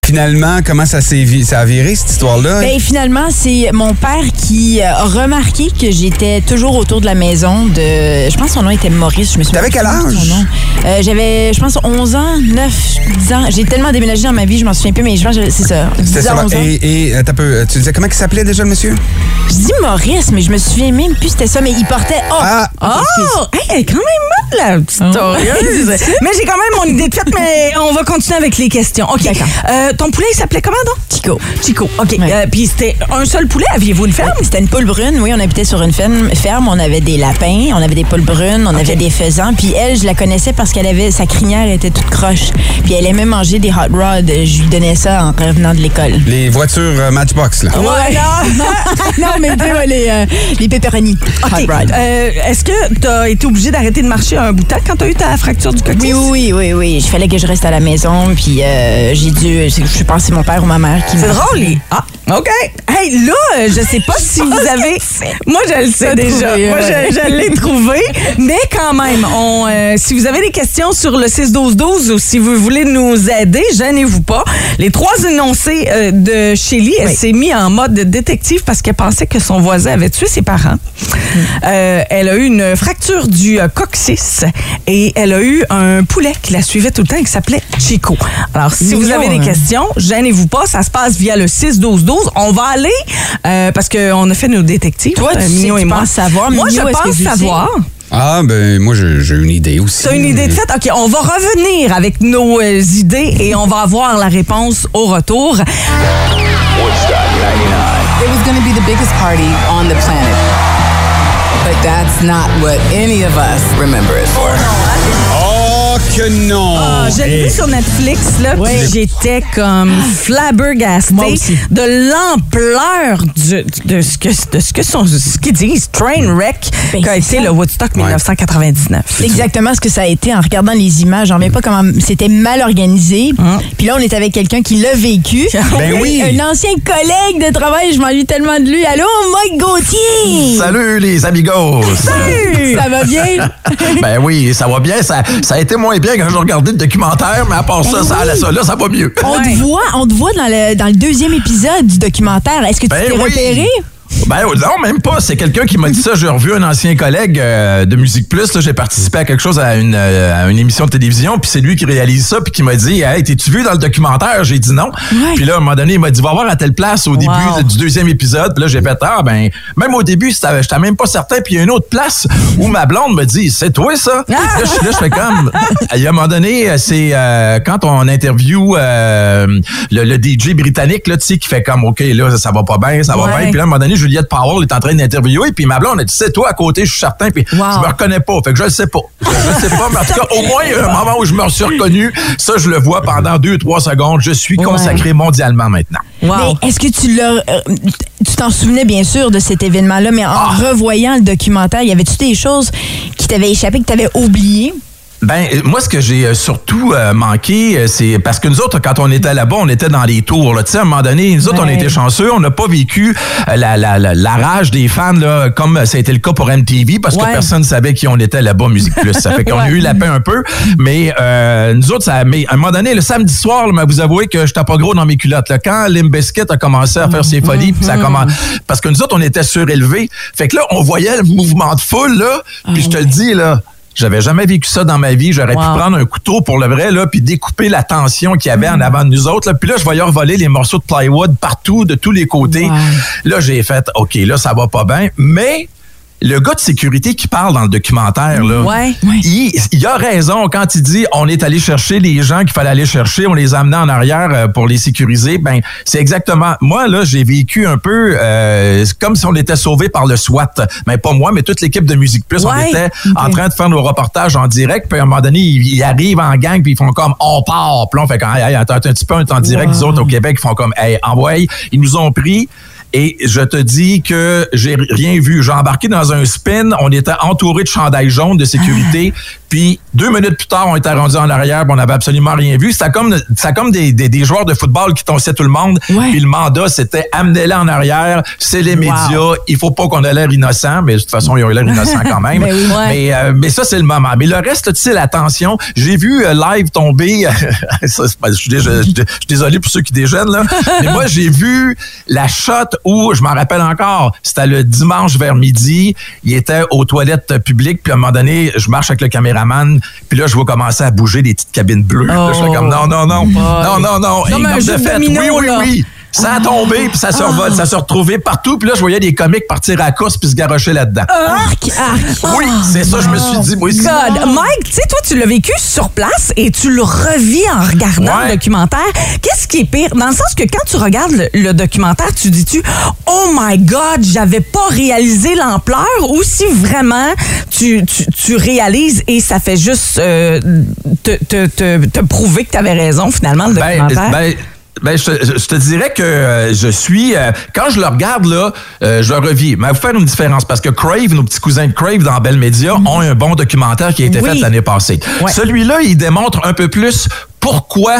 Finalement, comment ça s'est ça a viré, cette histoire-là? Ben, finalement, c'est mon père qui a remarqué que j'étais toujours autour de la maison de. Je pense que son nom était Maurice. Je me souviens T'avais quel âge? Euh, J'avais, je pense, 11 ans, 9, 10 ans. J'ai tellement déménagé dans ma vie, je m'en souviens plus, mais je pense que c'est ça. 10 C'était ans, ça. 11 ans. Et, et, attends un peu, tu disais comment il s'appelait déjà le monsieur? Je dis Maurice, mais je me souviens même plus c'était ça, mais il portait. Oh! Ah. Oh! Hey, elle est quand même la petite historieuse. mais j'ai quand même mon idée de fête, mais on va continuer avec les questions. OK. D'accord. Euh, ton poulet, il s'appelait comment donc? Chico. Chico. OK. Ouais. Euh, Puis c'était un seul poulet. Aviez-vous une ferme? C'était une poule brune, oui, on habitait sur une ferme, ferme, on avait des lapins, on avait des poules brunes, on avait des faisans, puis elle, je la connaissais parce qu'elle avait, sa crinière était toute croche, puis elle aimait manger des hot rods, je lui donnais ça en revenant de l'école. Les voitures euh, Matchbox, là. Ouais, non, non, mais tu sais, les, euh, les pepperoni. Hot rod. Euh, Est-ce que tu as été obligé d'arrêter de marcher un bout de temps quand tu as eu ta fracture du coccyx? Oui, oui, oui, oui. Il fallait que je reste à la maison, puis euh, j'ai dû. Je pense que c'est mon père ou ma mère qui C'est drôle. il- Ah, OK. Hey, là, je sais pas si vous avez. Moi, je le sais déjà. trouvé, Moi, ouais. je, je l'ai trouvé. Mais quand même, on, euh, si vous avez des questions sur le 6-12-12 ou si vous voulez nous aider, gênez-vous pas. Les trois énoncés euh, de Shelly, elle s'est mise en mode détective parce qu'elle pensait que son voisin avait tué ses parents. Euh, elle a eu une fracture du coccyx et elle a eu un poulet qui la suivait tout le temps et qui s'appelait Chico. Alors, si vous avez des hein? questions, gênez-vous pas. Ça se passe via le 6-12-12. On va aller, euh, parce qu'on a fait nos détectives, Toi, tu euh, sais, Mignot tu et moi. penses savoir. Moi, Mignot, je que pense savoir. Ah, ben, moi, j'ai une idée aussi. C'est une idée de fait? OK, on va revenir avec nos euh, idées et on va avoir la réponse au retour. It was going to be the biggest party on the planet. But that's not what any of us remember it for. Oh, que non! Ah, je l'ai Eh, vu sur Netflix, là, puis j'étais comme flabbergastée de l'ampleur du- de ce que, de ce que sont, ce qu'ils disent, Trainwreck, Ben, qu'a c'est été ça. le Woodstock 1999. C'est exactement ce que ça a été en regardant les images. J'en reviens pas comment c'était mal organisé. Puis là, on est avec quelqu'un qui l'a vécu. Ben oui. Un ancien collègue de travail. Je m'ennuie tellement de lui. Allô, Mike Gauthier! Salut les amigos! Ça va bien? ben oui, ça va bien. Ça, ça a été moins bien quand j'ai regardé le documentaire, mais à part ça, Ben ça allait ça. Là, ça va mieux. On Ouais. te voit, on te voit dans le, dans le deuxième épisode du documentaire. Est-ce que tu Ben t'es oui. repéré? Ben non, même pas. C'est quelqu'un qui m'a dit ça. J'ai revu un ancien collègue euh, de Musique Plus. J'ai participé à quelque chose, à une, euh, à une émission de télévision, puis c'est lui qui réalise ça, puis qui m'a dit Hey, t'es-tu vu dans le documentaire? J'ai dit non. Puis là, à un moment donné, il m'a dit Va voir à telle place au début du deuxième épisode. Puis là, j'ai fait Ah, ben, même au début, j'étais même pas certain. Puis il y a une autre place où ma blonde me dit C'est toi, ça? Là, je suis là, je fais comme. A un moment donné, euh, c'est euh, quand on interview le, le DJ britannique, là, tu sais, qui fait comme OK, là, ça va pas bien, ça va Ouais. bien. Puis là, à un moment donné, Juliette Powell est en train d'interviewer, puis ma blonde a dit, c'est toi à côté, je suis certain, puis Wow. je me reconnais pas. Fait que je le sais pas. Je le sais pas, mais en tout cas, au moins, il y a un moment où je me suis reconnu. Ça, je le vois pendant deux, trois secondes. Je suis consacré mondialement maintenant. Wow. Mais est-ce que tu l'as. euh, tu t'en souvenais bien sûr de cet événement-là, mais en Ah. revoyant le documentaire, y avait-tu des choses qui t'avaient échappé, que t'avais oubliées? Ben, euh, moi, ce que j'ai euh, surtout euh, manqué, euh, c'est parce que nous autres, quand on était là-bas, on était dans les tours. Tu sais, à un moment donné, nous autres, on Ouais. était chanceux. On n'a pas vécu euh, la, la, la, la rage des fans, là, comme ça a été le cas pour MTV, parce Ouais. que personne ne savait qui on était là-bas, Musique Plus. Ça fait qu'on a eu la paix un peu. Mais euh, nous autres, ça, mais à un moment donné, le samedi soir, là, mais vous avouez que j'étais pas gros dans mes culottes. Là. Quand Limp Bizkit a commencé à faire ses folies, puis ça commence... Parce que nous autres, on était surélevés. Fait que là, on voyait le mouvement de foule, là. Puis je te le dis, là... J'avais jamais vécu ça dans ma vie. J'aurais Wow. pu prendre un couteau pour le vrai, là, puis découper la tension qu'il y avait en avant de nous autres. Là. Puis là, je voyais voler les morceaux de plywood partout, de tous les côtés. Wow. Là, j'ai fait, OK, là, ça va pas bien. Mais le gars de sécurité qui parle dans le documentaire, là, Ouais. il, il a raison quand il dit on est allé chercher les gens qu'il fallait aller chercher, on les a amenés en arrière euh, pour les sécuriser. Ben, c'est exactement. Moi, là, j'ai vécu un peu euh, comme si on était sauvé par le SWAT. Mais pas moi, mais toute l'équipe de Musique Plus. On était en train de faire nos reportages en direct. Puis à un moment donné, ils, ils arrivent en gang, puis ils font comme on part. Puis on fait comme hey, hey, attends un petit peu, on est en direct. Les autres au Québec, ils font comme hey, envoie. Ils nous ont pris. Et je te dis que j'ai rien vu. J'ai embarqué dans un spin. On était entouré de chandails jaunes de sécurité. Puis deux minutes plus tard, on était rendu en arrière, puis on n'avait absolument rien vu. C'était comme, c'était comme des, des, des joueurs de football qui tonçaient tout le monde. Ouais. Puis le mandat, c'était amenez-les en arrière, c'est les médias, il faut pas qu'on ait l'air innocent, mais de toute façon, ils ont eu l'air innocents quand même. Ben oui, ouais. mais, euh, mais ça, c'est le moment. Mais le reste, tu sais, l'attention, j'ai vu euh, live tomber, ça, je suis désolé pour ceux qui déjeunent, là, mais moi, j'ai vu la shot où, je m'en rappelle encore, c'était le dimanche vers midi, il était aux toilettes publiques, puis à un moment donné, je marche avec le caméraman, puis là, je vois commencer à bouger des petites cabines bleues. Là, je fais comme, non, non, non, non, non, non. Comme Et un comme jeu de de fait, domino, oui, oui, là. oui. Ça a tombé, puis ça se revole, ça se retrouvait partout. Puis là, je voyais des comiques partir à la course puis se garrocher là-dedans. Arc, arc. Oui, c'est ça, je me suis dit, moi aussi. God. Mike, tu sais, toi, tu l'as vécu sur place et tu le revis en regardant Ouais. le documentaire. Qu'est-ce qui est pire? Dans le sens que quand tu regardes le, le documentaire, tu dis-tu, oh my God, j'avais pas réalisé l'ampleur ou si vraiment tu, tu, tu réalises et ça fait juste euh, te, te, te, te prouver que tu avais raison, finalement, le Ben, documentaire? ben, ben, je, te- je te dirais que euh, je suis. euh, quand je le regarde, là, euh, je le revis. Mais faut faire une différence parce que Crave, nos petits cousins de Crave dans Bell Media, ont un bon documentaire qui a été Oui. fait l'année passée. Ouais. Celui-là, il démontre un peu plus pourquoi.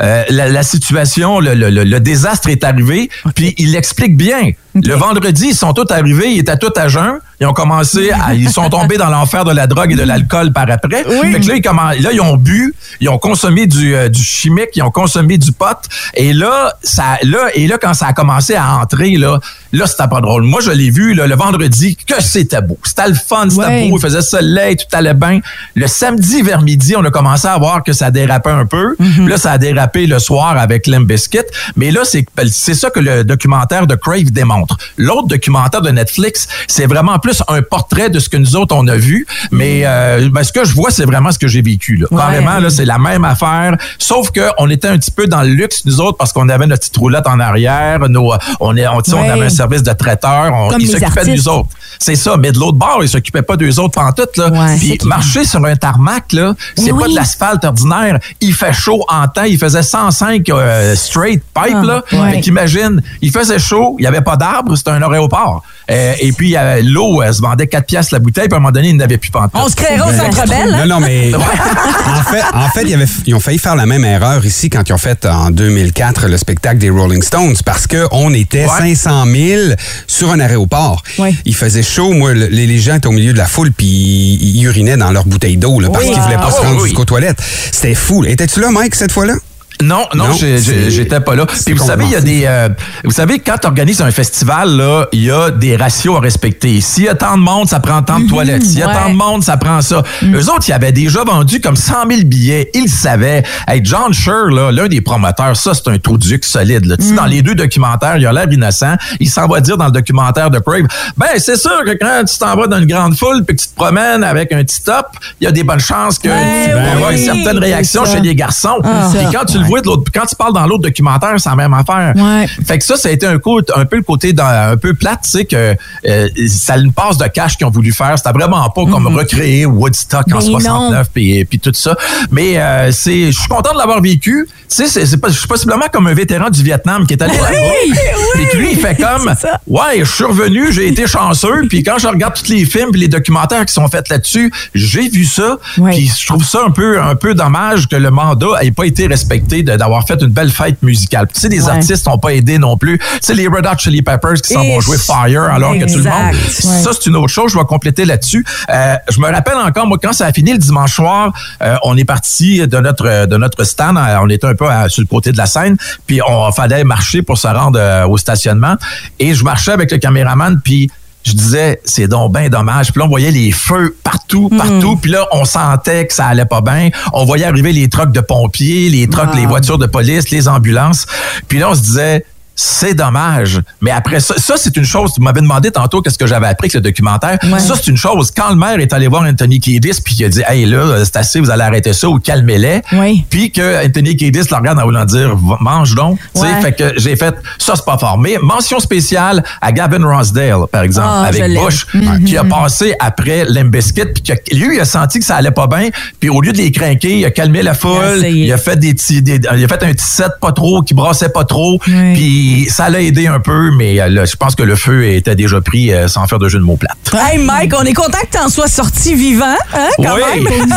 Euh, la, la situation, le, le- le- le désastre est arrivé, puis il l'explique bien. Le vendredi, ils sont tous arrivés, ils étaient tous à jeun, ils ont commencé, à, ils sont tombés dans l'enfer de la drogue et de l'alcool par après. Fait que là, ils, commen- là, ils ont bu, ils ont consommé du, euh, du chimique, ils ont consommé du pot, et là, ça, là, et là, quand ça a commencé à entrer, là, là, c'était pas drôle. Moi, je l'ai vu, là, le vendredi, que c'était beau. C'était le fun, c'était Ouais. beau, il faisait soleil, tout allait bien. Le samedi vers midi, on a commencé à voir que ça dérapait un peu. Puis Là, ça a dérapé le soir avec Limp Bizkit. Mais là, c'est c'est ça que le documentaire de Crave démontre. L'autre documentaire de Netflix, c'est vraiment plus un portrait de ce que nous autres, on a vu. Mais euh, ben, ce que je vois, c'est vraiment ce que j'ai vécu. Là. Ouais. Carrément, là, c'est la même affaire. Sauf qu'on était un petit peu dans le luxe, nous autres, parce qu'on avait notre petite roulette en arrière. Nos, on, est, on, avait un service de traiteur. On, Comme ils s'occupaient de artistes. nous autres. C'est ça. Mais de l'autre bord, ils s'occupaient pas d'eux autres pantoute, là. Ouais, Puis clair. marcher sur un tarmac, là, c'est Oui, pas de l'asphalte ordinaire. Il fait chaud en temps. Il faisait 105 euh, straight pipe, Ah, là. ouais. Fait qu'imagine, il faisait chaud, il y avait pas d'arbre, c'était un aéroport. Euh, et puis, euh, l'eau, elle se vendait 4 piastres la bouteille, puis à un moment donné, il n'avait plus pantoute. On se créera au Centre Bell. Non, non, mais en fait, en fait ils, avaient- ils ont failli faire la même erreur ici quand ils ont fait en 2004 le spectacle des Rolling Stones parce qu'on était Ouais. 500 000 sur un aéroport. Ouais. Il faisait chaud. Moi, le- les, les gens étaient au milieu de la foule puis ils, ils urinaient dans leur bouteille d'eau là, parce Oui. qu'ils voulaient pas Ah, se rendre oui. jusqu'aux toilettes. C'était fou. Étais-tu là, Mike, cette fois-là? Non, non, j'étais pas là. Puis vous savez, il y a des, euh, vous savez, quand tu organises un festival, là, il y a des ratios à respecter. S'il y a tant de monde, ça prend tant de toilettes. S'il y a ouais. tant de monde, ça prend ça. Eux autres, ils avaient déjà vendu comme 100 000 billets. Ils le savaient. Hey, John Scher, là, l'un des promoteurs, ça, c'est un trou duc solide. Là. Dans les deux documentaires, il a l'air innocent. Il s'en va dire dans le documentaire de Crave, ben, c'est sûr que quand tu t'en vas dans une grande foule puis que tu te promènes avec un petit top, il y a des bonnes chances que Ouais, tu vas avoir oui, une certaine réaction chez les garçons. Ça. quand tu le vois de l'autre, quand tu parles dans l'autre documentaire, c'est la même affaire. Ouais. Fait que ça, ça a été un, coup, un peu le côté dans- un peu plate, tu sais, que euh, ça a une passe de cash qu'ils ont voulu faire. C'était vraiment pas comme recréer Woodstock en Ben non. 69 puis, puis tout ça. Mais euh, c'est, je suis content de l'avoir vécu. Tu sais, c'est, possiblement comme un vétéran du Vietnam qui est allé là-bas. Puis que lui, il fait comme, ouais, je suis revenu, j'ai été chanceux. Puis quand je regarde tous les films puis les documentaires qui sont faits là-dessus, j'ai vu ça. Puis je trouve ça un peu, un peu dommage que le mandat ait pas été respecté d'avoir fait une belle fête musicale. Tu sais, les Ouais. artistes n'ont pas aidé non plus. Tu sais, les Red Hot Chili Peppers qui s'en vont jouer Fire alors que tout le monde. Ça, c'est une autre chose. Je vais compléter là-dessus. Euh, je me rappelle encore, moi, quand ça a fini le dimanche soir, euh, on est parti de notre de notre stand. Euh, On était un peu à- sur le côté de la scène, puis on fallait marcher pour se rendre euh, au stationnement. Et je marchais avec le caméraman, puis je disais, c'est donc bien dommage. Puis là, on voyait les feux partout, partout. Puis là, on sentait que ça allait pas bien. On voyait arriver les trucks de pompiers, les trucks, les voitures de police, les ambulances. Puis là, on se disait, c'est dommage. Mais après ça, ça c'est une chose. Tu m'avais demandé tantôt qu'est-ce que j'avais appris avec le documentaire. Ça, c'est une chose. Quand le maire est allé voir Anthony Kiedis puis il a dit, hey là, c'est assez, vous allez arrêter ça ou calmez-les. Oui. Puis que Anthony Kiedis le regarde en voulant dire, mange donc. Tu sais, Ouais. Fait que j'ai fait, ça c'est pas fort. Mais mention spéciale à Gavin Rossdale, par exemple, Ah, avec. Bush, qui a passé après Limbiskit, puis lui, il a senti que ça allait pas bien, puis au lieu de les craquer, il a calmé la Il a foule, il a fait des petits, des- il a fait un petit set pas trop, qui brassait pas trop, puis Puis ça l'a aidé un peu, mais euh, là, je pense que le feu était déjà pris euh, sans faire de jeu de mots plates. Hey Mike, on est content que t'en sois sorti vivant, hein, quand Oui. même.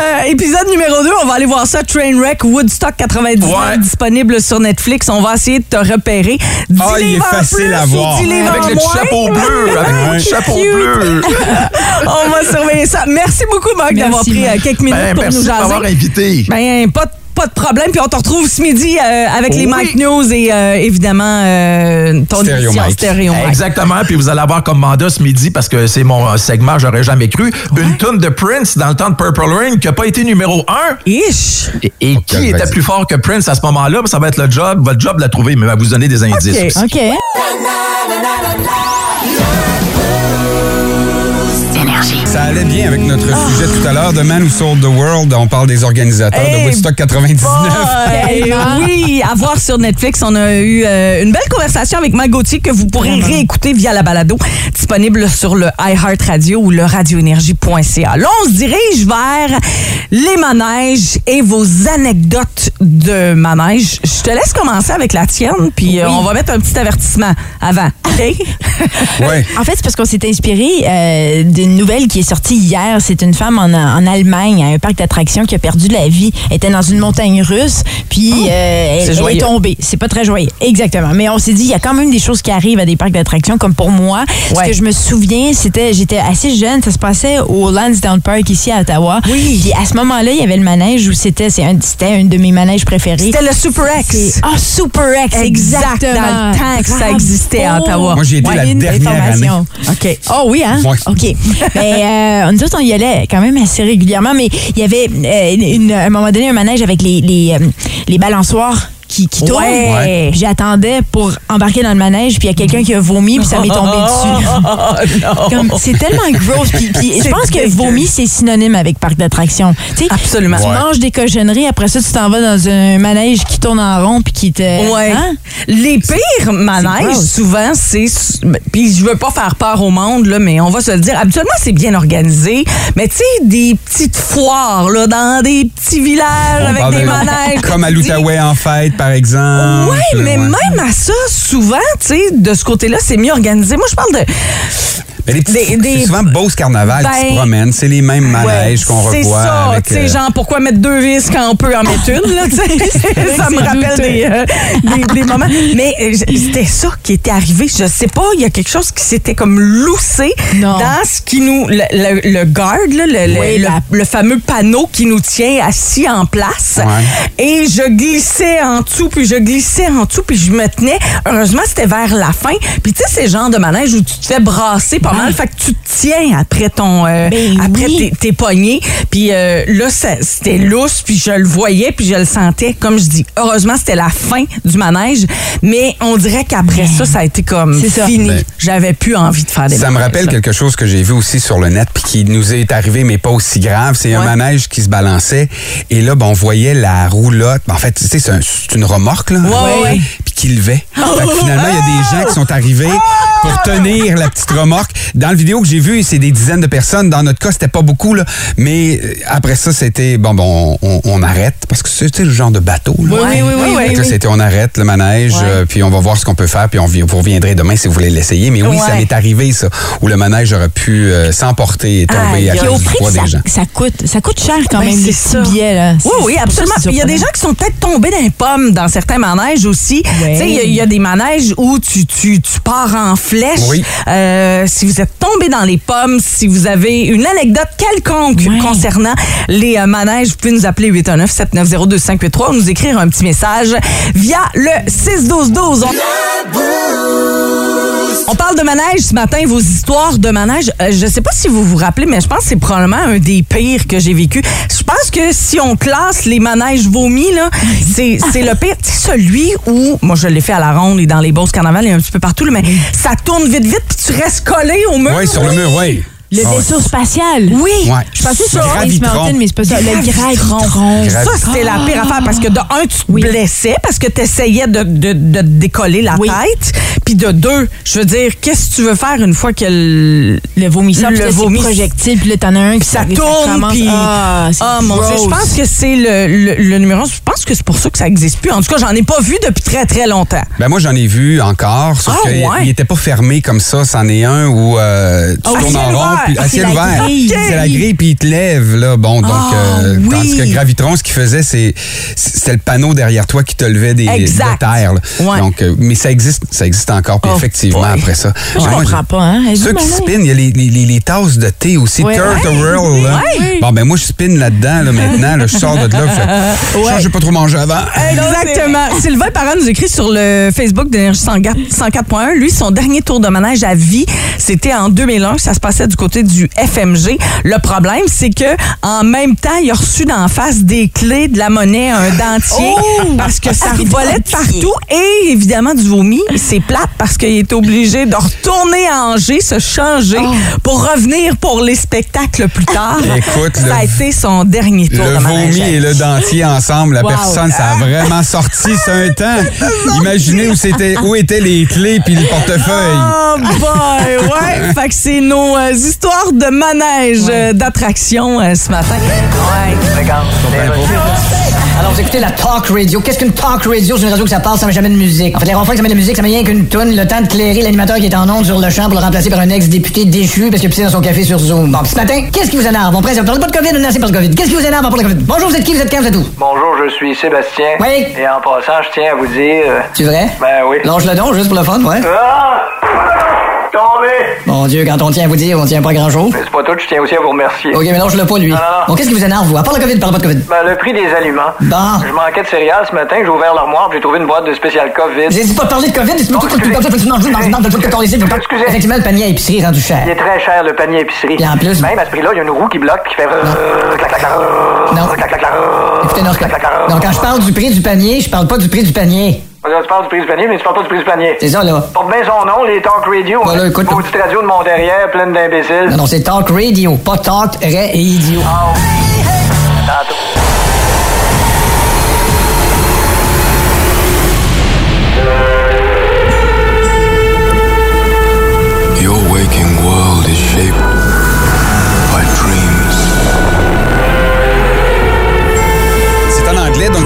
Euh, épisode numéro 2, on va aller voir ça, Trainwreck Woodstock 99, Ouais. disponible sur Netflix. On va essayer de te repérer. 10 Ah, il est facile plus à voir. 10 livres Avec le chapeau bleu, avec le chapeau bleu. on va surveiller ça. Merci beaucoup, Mike, d'avoir pris euh, quelques minutes Ben, pour merci nous de m'avoir jaser. invité. Ben, pas de pas de problème. Puis on te retrouve ce midi euh, avec les Oui. Mike News et euh, évidemment euh, ton Stéréo émission Mike. Stéréo Mike. Exactement, puis vous allez avoir comme mandat ce midi, parce que c'est mon euh, segment, j'aurais jamais cru, une tonne de Prince dans le temps de Purple Rain qui n'a pas été numéro un. Ish. Et, et qui était plus fort que Prince à ce moment-là? Ça va être le job, votre job de la trouver, mais va vous donner des indices Ok. aussi. OK. Ça allait bien avec notre sujet tout à l'heure, The Man Who Sold the World. On parle des organisateurs Hey, de Woodstock 99. Boy, Tellement. oui, à voir sur Netflix. On a eu euh, une belle conversation avec Mike Gauthier que vous pourrez réécouter via la balado, disponible sur le iHeartRadio ou le radioénergie.ca. Là, on se dirige vers les manèges et vos anecdotes de manège. Je te laisse commencer avec la tienne, puis euh, on va mettre un petit avertissement avant. OK? Ouais. En fait, c'est parce qu'on s'est inspiré euh, d'une nouvelle qui est sortie hier. C'est une femme en, en Allemagne, à un parc d'attractions, qui a perdu la vie. Elle était dans une montagne russe, puis euh, elle, c'est elle est tombée. C'est pas très joyeux. Exactement. Mais on s'est dit, il y a quand même des choses qui arrivent à des parcs d'attractions, comme pour moi. Ouais. Ce que je me souviens, c'était, j'étais assez jeune, ça se passait au Lansdowne Park ici à Ottawa. Oui. Puis à ce moment-là, il y avait le manège où c'était, c'est un, c'était un de mes manèges préférés. C'était le Super X. Ah, Super X, Exact, exactement. dans le temps que ça existait à Ottawa. Moi, j'y étais la une dernière information. OK. Oh oui, hein? Ouais. OK. Mais euh, nous on y allait quand même assez régulièrement, mais il y avait euh, à un moment donné un manège avec les, les, euh, les balançoires. Qui. Ouais. Puis J'attendais pour embarquer dans le manège, puis il y a quelqu'un qui a vomi, puis ça m'est tombé dessus. Comme, C'est tellement gross. Puis, puis je pense que vomi, c'est synonyme avec parc d'attraction. Tu sais, Absolument. Tu Ouais. manges des cochonneries, après ça, tu t'en vas dans un manège qui tourne en rond, puis qui te. Ouais. Hein? Les pires manèges, souvent, c'est. Puis je veux pas faire peur au monde, là, mais on va se le dire. Habituellement, c'est bien organisé. Mais tu sais, des petites foires, là, dans des petits villages On avec des de- manèges. Comme à l'Outaouais en fête, par exemple. Oui, mais Ouais. même à ça, souvent, tu sais, de ce côté-là, c'est mieux organisé. Moi, je parle de. Mais les petits- des- des- c'est souvent Beauce Carnaval qui Ben, se promènent. C'est les mêmes manèges Ouais, qu'on revoit. C'est ça, avec, tu sais, euh, genre, pourquoi mettre deux vis quand on peut en mettre une, là, ça me rappelle des, euh, des, des moments. Mais euh, c'était ça qui était arrivé. Je sais pas, il y a quelque chose qui s'était comme loussé Non. dans ce qui nous. Le, le, le guard, là, le, le- Oui, le- la- le fameux panneau qui nous tient assis en place. Ouais. Et je glissais en dessous, puis je glissais en dessous, puis je me tenais. Heureusement, c'était vers la fin. Puis tu sais, c'est le genre de manège où tu te fais brasser pas mal. Fait que tu te tiens après ton. euh, Ben après oui. tes, tes poignets. Puis euh, là, c'était lousse, puis je le voyais, puis je le sentais. Comme je dis, heureusement, c'était la fin du manège. Mais on dirait qu'après ça, ça a été comme fini. Ben, J'avais plus envie de faire des Ça me rappelle là. quelque chose que j'ai vu aussi sur le net puis qui nous est arrivé, mais pas aussi grave. C'est un manège qui se balançait et là, ben, on voyait la roulotte. En fait, tu sais, c'est un- une remorque, là. Ouais, ouais. Puis qui levait. Fait que finalement, il y a des gens qui sont arrivés pour tenir la petite remorque. Dans le vidéo que j'ai vu, c'est des dizaines de personnes. Dans notre cas, c'était pas beaucoup, là. Mais euh, après ça, c'était, bon, bon, on, on arrête parce que c'était le genre de bateau, là. Oui, oui, oui, oui, oui, c'était on arrête le manège, Ouais. euh, puis on va voir ce qu'on peut faire, puis on vous reviendrez demain si vous voulez l'essayer. Mais oui, ça m'est arrivé, ça, où le manège aurait pu euh, s'emporter et tomber Aïe, à Puis au cause du prix poids que ça, des gens. ça coûte, ça coûte cher quand Ben, même, c'est les ça. petits billets. Là. Oui, oui, absolument. Il y a des gens qui sont peut-être tombés dans les pommes dans certains manèges aussi. Ouais. Tu sais, il y a- il y, a des manèges où tu, tu, tu pars en flèche. Oui. Euh, si vous êtes tombé dans les pommes, si vous avez une anecdote quelconque Ouais. concernant les euh, manèges, vous pouvez nous appeler 819 790 2583 ou nous écrire un petit message via le 61212. On... On parle de manège ce matin, vos histoires de manège. Euh, je sais pas si vous vous rappelez, mais je pense que c'est probablement un des pires que j'ai vécu. Je pense que si on classe les manèges vomis, là, c'est c'est le pire. C'est celui où, moi je l'ai fait à la ronde et dans les Beauce Carnaval et un petit peu partout, là, mais ça tourne vite, vite, puis tu restes collé au mur. Oui, sur le mur, oui. Le Ah ouais. vaisseau spatial. Oui. Ouais. Je pensais sur Space Gravitron. Mountain, mais c'est pas ça. Le gravitron. Ça, c'était la pire affaire parce que de un, tu te Oui. blessais parce que tu essayais de, de- de te décoller la Oui. tête. Puis de deux, je veux dire, qu'est-ce que tu veux faire une fois que le, Le vomisseur, Le là, c'est vomi- projectile, puis là, t'en as un qui ça ça tourne, commence- puis... Ah, c'est Ah, mon Dieu, je pense que c'est le, le, le numéro... Je pense que c'est pour ça que ça n'existe plus. En tout cas, j'en ai pas vu depuis très, très longtemps. Ben moi, j'en ai vu encore, sauf Ah, qu'il ouais. n'était pas fermé comme ça. C'en est un où euh, tu Ah, tournes en rond, ouvert. Ah, ciel ouvert. grille. C'est la grille, puis il te lève, là. Bon, donc, Ah, euh, oui. tandis que Gravitron, ce qu'il faisait, c'est c'était le panneau derrière toi qui te levait des, Exact. de terre. là. Ouais. Donc, euh, mais ça existe, ça existe encore, puis Oh, effectivement, boy. après ça. Je Moi, comprends pas, hein? Ceux qui spinent, il y a les, les, les- les tasses de thé aussi, Ouais. Turtle Whirl, là. Bon, ben moi, je spinne là-dedans, là, maintenant. là, je sors de là, je j'ai pas trop mangé avant. Exactement. Sylvain Parent nous écrit sur le Facebook d'Énergie 104.1. Lui, son dernier tour de manège à vie, c'était en 2001. Ça se passait du côté du FMG. Le problème, c'est que en même temps, il a reçu d'en face des clés, de la monnaie, un dentier, parce que ça volait de partout et évidemment du vomi. C'est plate parce qu'il est obligé de retourner à Angers, se changer pour revenir pour les spectacles plus tard. Écoute, ça a le- été son dernier tour Le de vomi et le dentier ensemble, la Wow. personne, ça a vraiment sorti sur un temps. Imaginez où, c'était, où étaient les clés puis le portefeuille. Oh boy, ouais. fait que c'est nos euh, histoires de manège, euh, d'attraction euh, ce matin. Ouais. Alors, vous écoutez la talk radio. Qu'est-ce qu'une talk radio? C'est une radio que ça passe, ça met jamais de musique. En fait, les fois que ça met de la musique, ça met rien qu'une toune, le temps de clairer l'animateur qui est en onde sur le champ pour le remplacer par un ex-député déchu parce qu'il a pissé dans son café sur Zoom. Bon, puis ce matin, qu'est-ce qui vous énerve? On presse, on parle pas de COVID, on est par le COVID. Qu'est-ce qui vous énerve à part le COVID? Bonjour, vous êtes qui? Vous êtes quand? Vous êtes où? Bonjour, je suis Sébastien. Oui. Et en passant, je tiens à vous dire. euh, Tu vrai? Ben oui. Lâche le don, juste pour le fun, ouais. Ah! Tombé! Mon Dieu, quand on tient à vous dire, on tient pas grand-chose. Mais c'est pas tout, je tiens aussi à vous remercier. Ok, mais lâche-le pas, lui. Non, non, non. Bon, qu'est-ce qui vous énerve, vous? À part le COVID, parle pas de COVID. Ben, le prix des aliments. Bon. Je manquais de céréales ce matin, j'ai ouvert l'armoire, j'ai trouvé une boîte de spécial COVID. J'ai dit pas de parler de COVID, c'est pas tout excusez. comme ça, tu Excusez. Effectivement, le panier à épicerie est rendu cher. Il est très cher, le panier épicerie. Et en plus- Même à ce prix-là, il y a une roue qui bloque, qui fait. Non. Écoutez, non, je- quand je parle du prix du panier, je parle pas du prix du panier. Tu parles du prix du panier, mais tu parles pas du prix du panier. C'est ça, là. Porte bien son nom, les talk radio. Voilà, hein. écoute. Maudite radio de mon derrière, pleine d'imbéciles. Non, non, c'est talk radio, pas talk ray et idiot. Tantôt. Your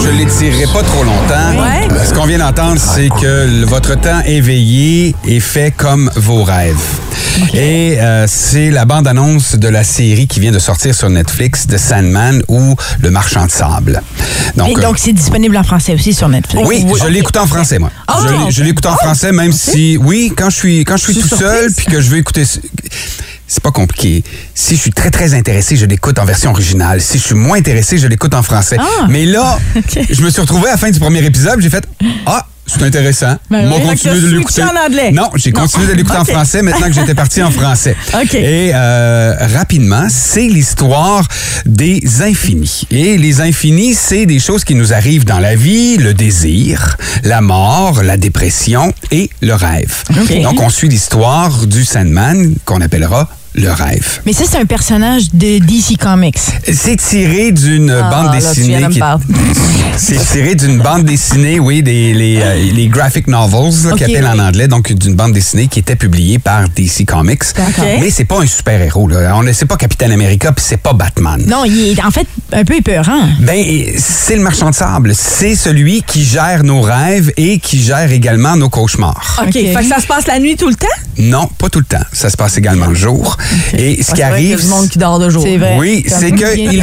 je ne l'étirerai pas trop longtemps. Ouais. Ce qu'on vient d'entendre, c'est que votre temps éveillé est fait comme vos rêves. Et euh, c'est la bande-annonce de la série qui vient de sortir sur Netflix de Sandman ou Le Marchand de Sable. Donc, Et euh, donc, c'est disponible en français aussi sur Netflix. oui, je l'ai écouté en français, moi. Ah, je écouté en français, même si, oui, quand je suis, quand je suis tout seul, puis que je veux écouter, c'est pas compliqué. Si je suis très, très intéressé, je l'écoute en version originale. Si je suis moins intéressé, je l'écoute en français. Ah. Mais là, je me suis retrouvé à la fin du premier épisode, j'ai fait, ah, c'est intéressant. Ben Moi, oui. que de l'écouter. en anglais. Non, j'ai continué de l'écouter en français maintenant que j'étais parti en français. Et euh, rapidement, c'est l'histoire des infinis. Et les infinis, c'est des choses qui nous arrivent dans la vie, le désir, la mort, la dépression et le rêve. Donc, on suit l'histoire du Sandman qu'on appellera le rêve. Mais ça, c'est un personnage de DC Comics. C'est tiré d'une Ah, bande là, dessinée. qui. C'est tiré d'une bande dessinée, oui, des, les, euh, les graphic novels, là, Ok, qu'ils appellent en anglais, donc d'une bande dessinée qui était publiée par DC Comics. D'accord. Mais c'est pas un super-héros. là. On ne sait pas Capitaine America, puis c'est pas Batman. Non, il est en fait un peu épeurant. Ben, c'est le marchand de sable. C'est celui qui gère nos rêves et qui gère également nos cauchemars. OK. Fait que ça se passe la nuit tout le temps? Non, pas tout le temps. Ça se passe également le jour. Et ce Ah, qui c'est qu'il arrive, du monde qui dort de jour. C'est vrai. oui, c'est bien que dit.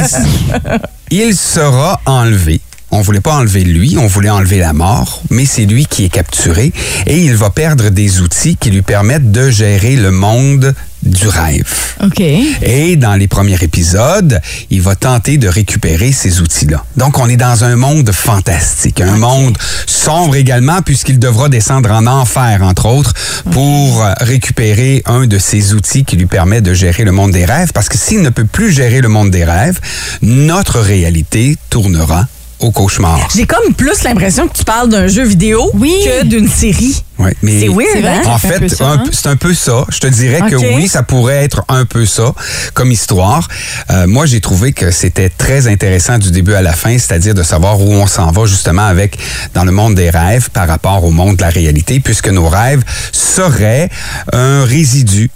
il, il sera enlevé. On voulait pas enlever lui, on voulait enlever la mort, mais c'est lui qui est capturé et il va perdre des outils qui lui permettent de gérer le monde du rêve. OK. Et dans les premiers épisodes, il va tenter de récupérer ces outils-là. Donc, on est dans un monde fantastique, un monde sombre également, puisqu'il devra descendre en enfer, entre autres, pour récupérer un de ces outils qui lui permet de gérer le monde des rêves. Parce que s'il ne peut plus gérer le monde des rêves, notre réalité tournera au cauchemar. J'ai comme plus l'impression que tu parles d'un jeu vidéo que d'une série. Ouais, mais C'est weird, hein? En fait un fait, peu ça, un hein? c'est un peu ça. Je te dirais que oui, ça pourrait être un peu ça comme histoire. Euh, moi, j'ai trouvé que c'était très intéressant du début à la fin, c'est-à-dire de savoir où on s'en va justement avec dans le monde des rêves par rapport au monde de la réalité, puisque nos rêves seraient un résidu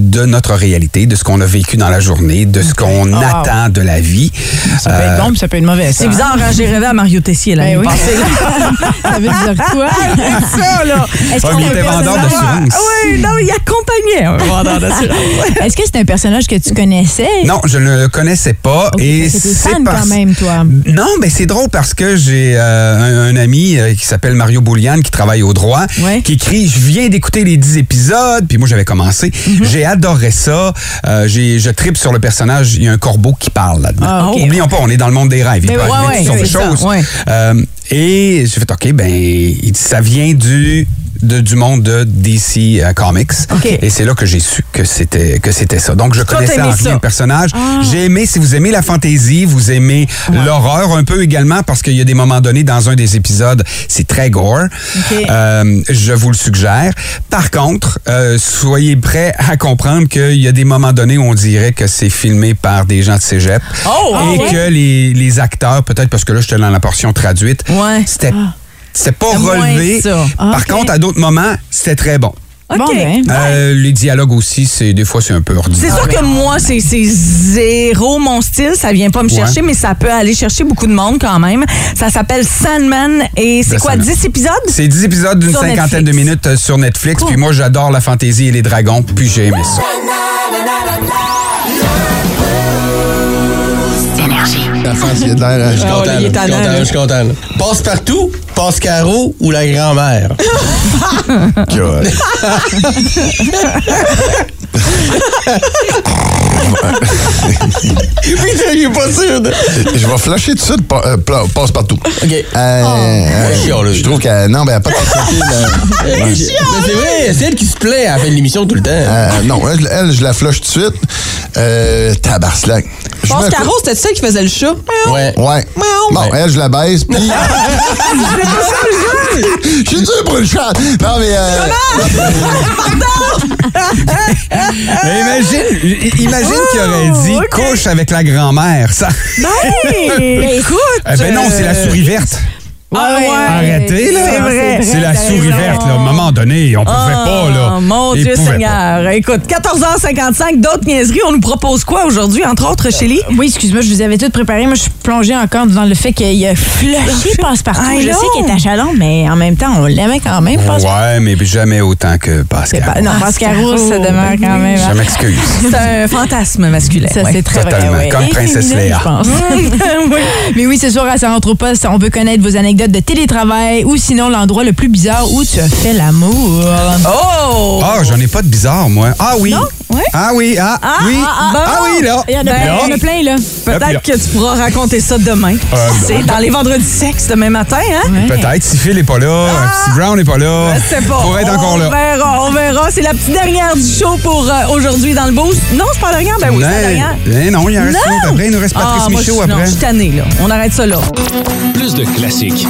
de notre réalité, de ce qu'on a vécu dans la journée, de ce qu'on Oh, wow. attend de la vie. Ça peut être bon, puis ça peut être mauvais. C'est bizarre, hein? j'ai rêvé à Mario Tessier l'année Ben oui. passée. ça veut dire quoi? C'est ça, là. Est-ce mais un était vendeur d'assurance. Ah Oui, non, mais il accompagnait un vendeur d'assurance. Est-ce que c'est un personnage que tu connaissais? Non, je ne le connaissais pas. Ok, et c'est fan parce- quand même, toi. Non, mais c'est drôle parce que j'ai euh, un, un ami euh, qui s'appelle Mario Bouliane qui travaille au droit, Ouais. qui écrit Je viens d'écouter les 10 épisodes, puis moi j'avais commencé. Mhm. J'ai adoré ça. Euh, j'ai, je tripe sur le personnage. Il y a un corbeau qui parle là-dedans. Ah. Oublions pas, on est dans le monde des rêves. Il peut ouais, arriver ouais, toutes sortes de c'est ça, choses. Euh, et j'ai fait OK, ben, ça vient du. De- du monde de DC euh, Comics. OK. Et c'est là que j'ai su que c'était que c'était ça. Donc je Toi, connaissais en rien le personnage. Ah. J'ai aimé, si vous aimez la fantaisie, vous aimez l'horreur un peu également, parce qu'il y a des moments donnés dans un des épisodes, c'est très gore. Euh, je vous le suggère. Par contre, euh, soyez prêts à comprendre qu'il y a des moments donnés où on dirait que c'est filmé par des gens de cégep. Oh, et ah ouais? que les, les acteurs, peut-être parce que là, j'étais dans la portion traduite, Ouais. c'était c'était pas C'est moins relevé. Ah, Par contre, à d'autres moments, c'était très bon. OK. Bon, ben. Euh, les dialogues aussi, c'est des fois c'est un peu C'est ordinaire. sûr que moi, c'est c'est zéro mon style. Ça vient pas me chercher, Ouais. mais ça peut aller chercher beaucoup de monde quand même. Ça s'appelle Sandman et c'est quoi, Sandman. 10 épisodes? C'est 10 épisodes d'une cinquantaine de minutes euh, sur Netflix. Puis moi, j'adore la fantaisie et les dragons. Puis j'ai aimé ça. La face, il y a de l'air. Je suis content. est. Je suis content. là. Je suis content. là. Passe partout, passe carreau ou la grand-mère? God. Putain, il est pas sûr. de- Je vais flasher tout de suite, pa- euh, pla- passe partout. OK. Euh, euh, chialeuse. je trouve que non, ben, elle a pas de personnalité, là. Mais c'est vrai, c'est elle qui se plaît à la fin de l'émission tout le temps. Euh, non, elle, elle, je la flush tout de suite. Euh, tabarslac. Je Pense me- Caro, c'était ça qui faisait le chat? Ouais. Ouais. Bon, elle, je la baisse, puis... Je suis dur pour une chat. Non, mais... Euh... Mais imagine, imagine qu'il aurait dit Oh, ok. couche avec la grand-mère. Ça... Ben, écoute. Eh ben non, c'est la souris verte. Ah ouais. Arrêtez, là. C'est vrai. C'est la souris raison. verte, là. À un moment donné, on pouvait Ah, pas, là. Mon Ils Dieu pouvaient Seigneur. Écoute, 14h55, d'autres niaiseries. On nous propose quoi aujourd'hui, entre autres, Chélie? Oui, excuse-moi, je vous avais tout préparé. Moi, je suis plongée encore dans le fait qu'il a flushé passe-partout. I Je know. sais qu'il est achalant, mais en même temps, on l'aimait quand même. pas. Passe- Ouais, mais jamais autant que Pascal. pas- non, Pascaro, ça demeure quand même. Je m'excuse. C'est un fantasme masculin. Ça, ouais. c'est très Totalement, vrai. ouais. comme Et Princesse Léa. je pense. Mais oui, ce soir à Saint-Anthropos, on veut connaître vos anecdotes de télétravail ou sinon l'endroit le plus bizarre où tu as fait l'amour. Oh! Ah, j'en ai pas de bizarre, moi. Ah oui. Ouais? Ah oui, ah, oui. ah, Ah, bon. oui, là. Il y en a, Ben, y en a plein, là. Peut-être que tu pourras raconter ça demain. Euh, C'est dans les vendredis sexes demain matin, hein? Peut-être. Si Phil est pas là, si Brown n'est pas là, Je sais pas. pourrait être encore on là. verra, on verra. C'est la petite dernière du show pour euh, aujourd'hui dans le boost. Non, c'est pas la dernière? Ben oui, c'est la dernière. Eh non, il en reste Non! une autre après. Il nous reste Patrice Ah, moi, Michaud non, après. je suis tannée, là. On arrête ça là. Plus de classiques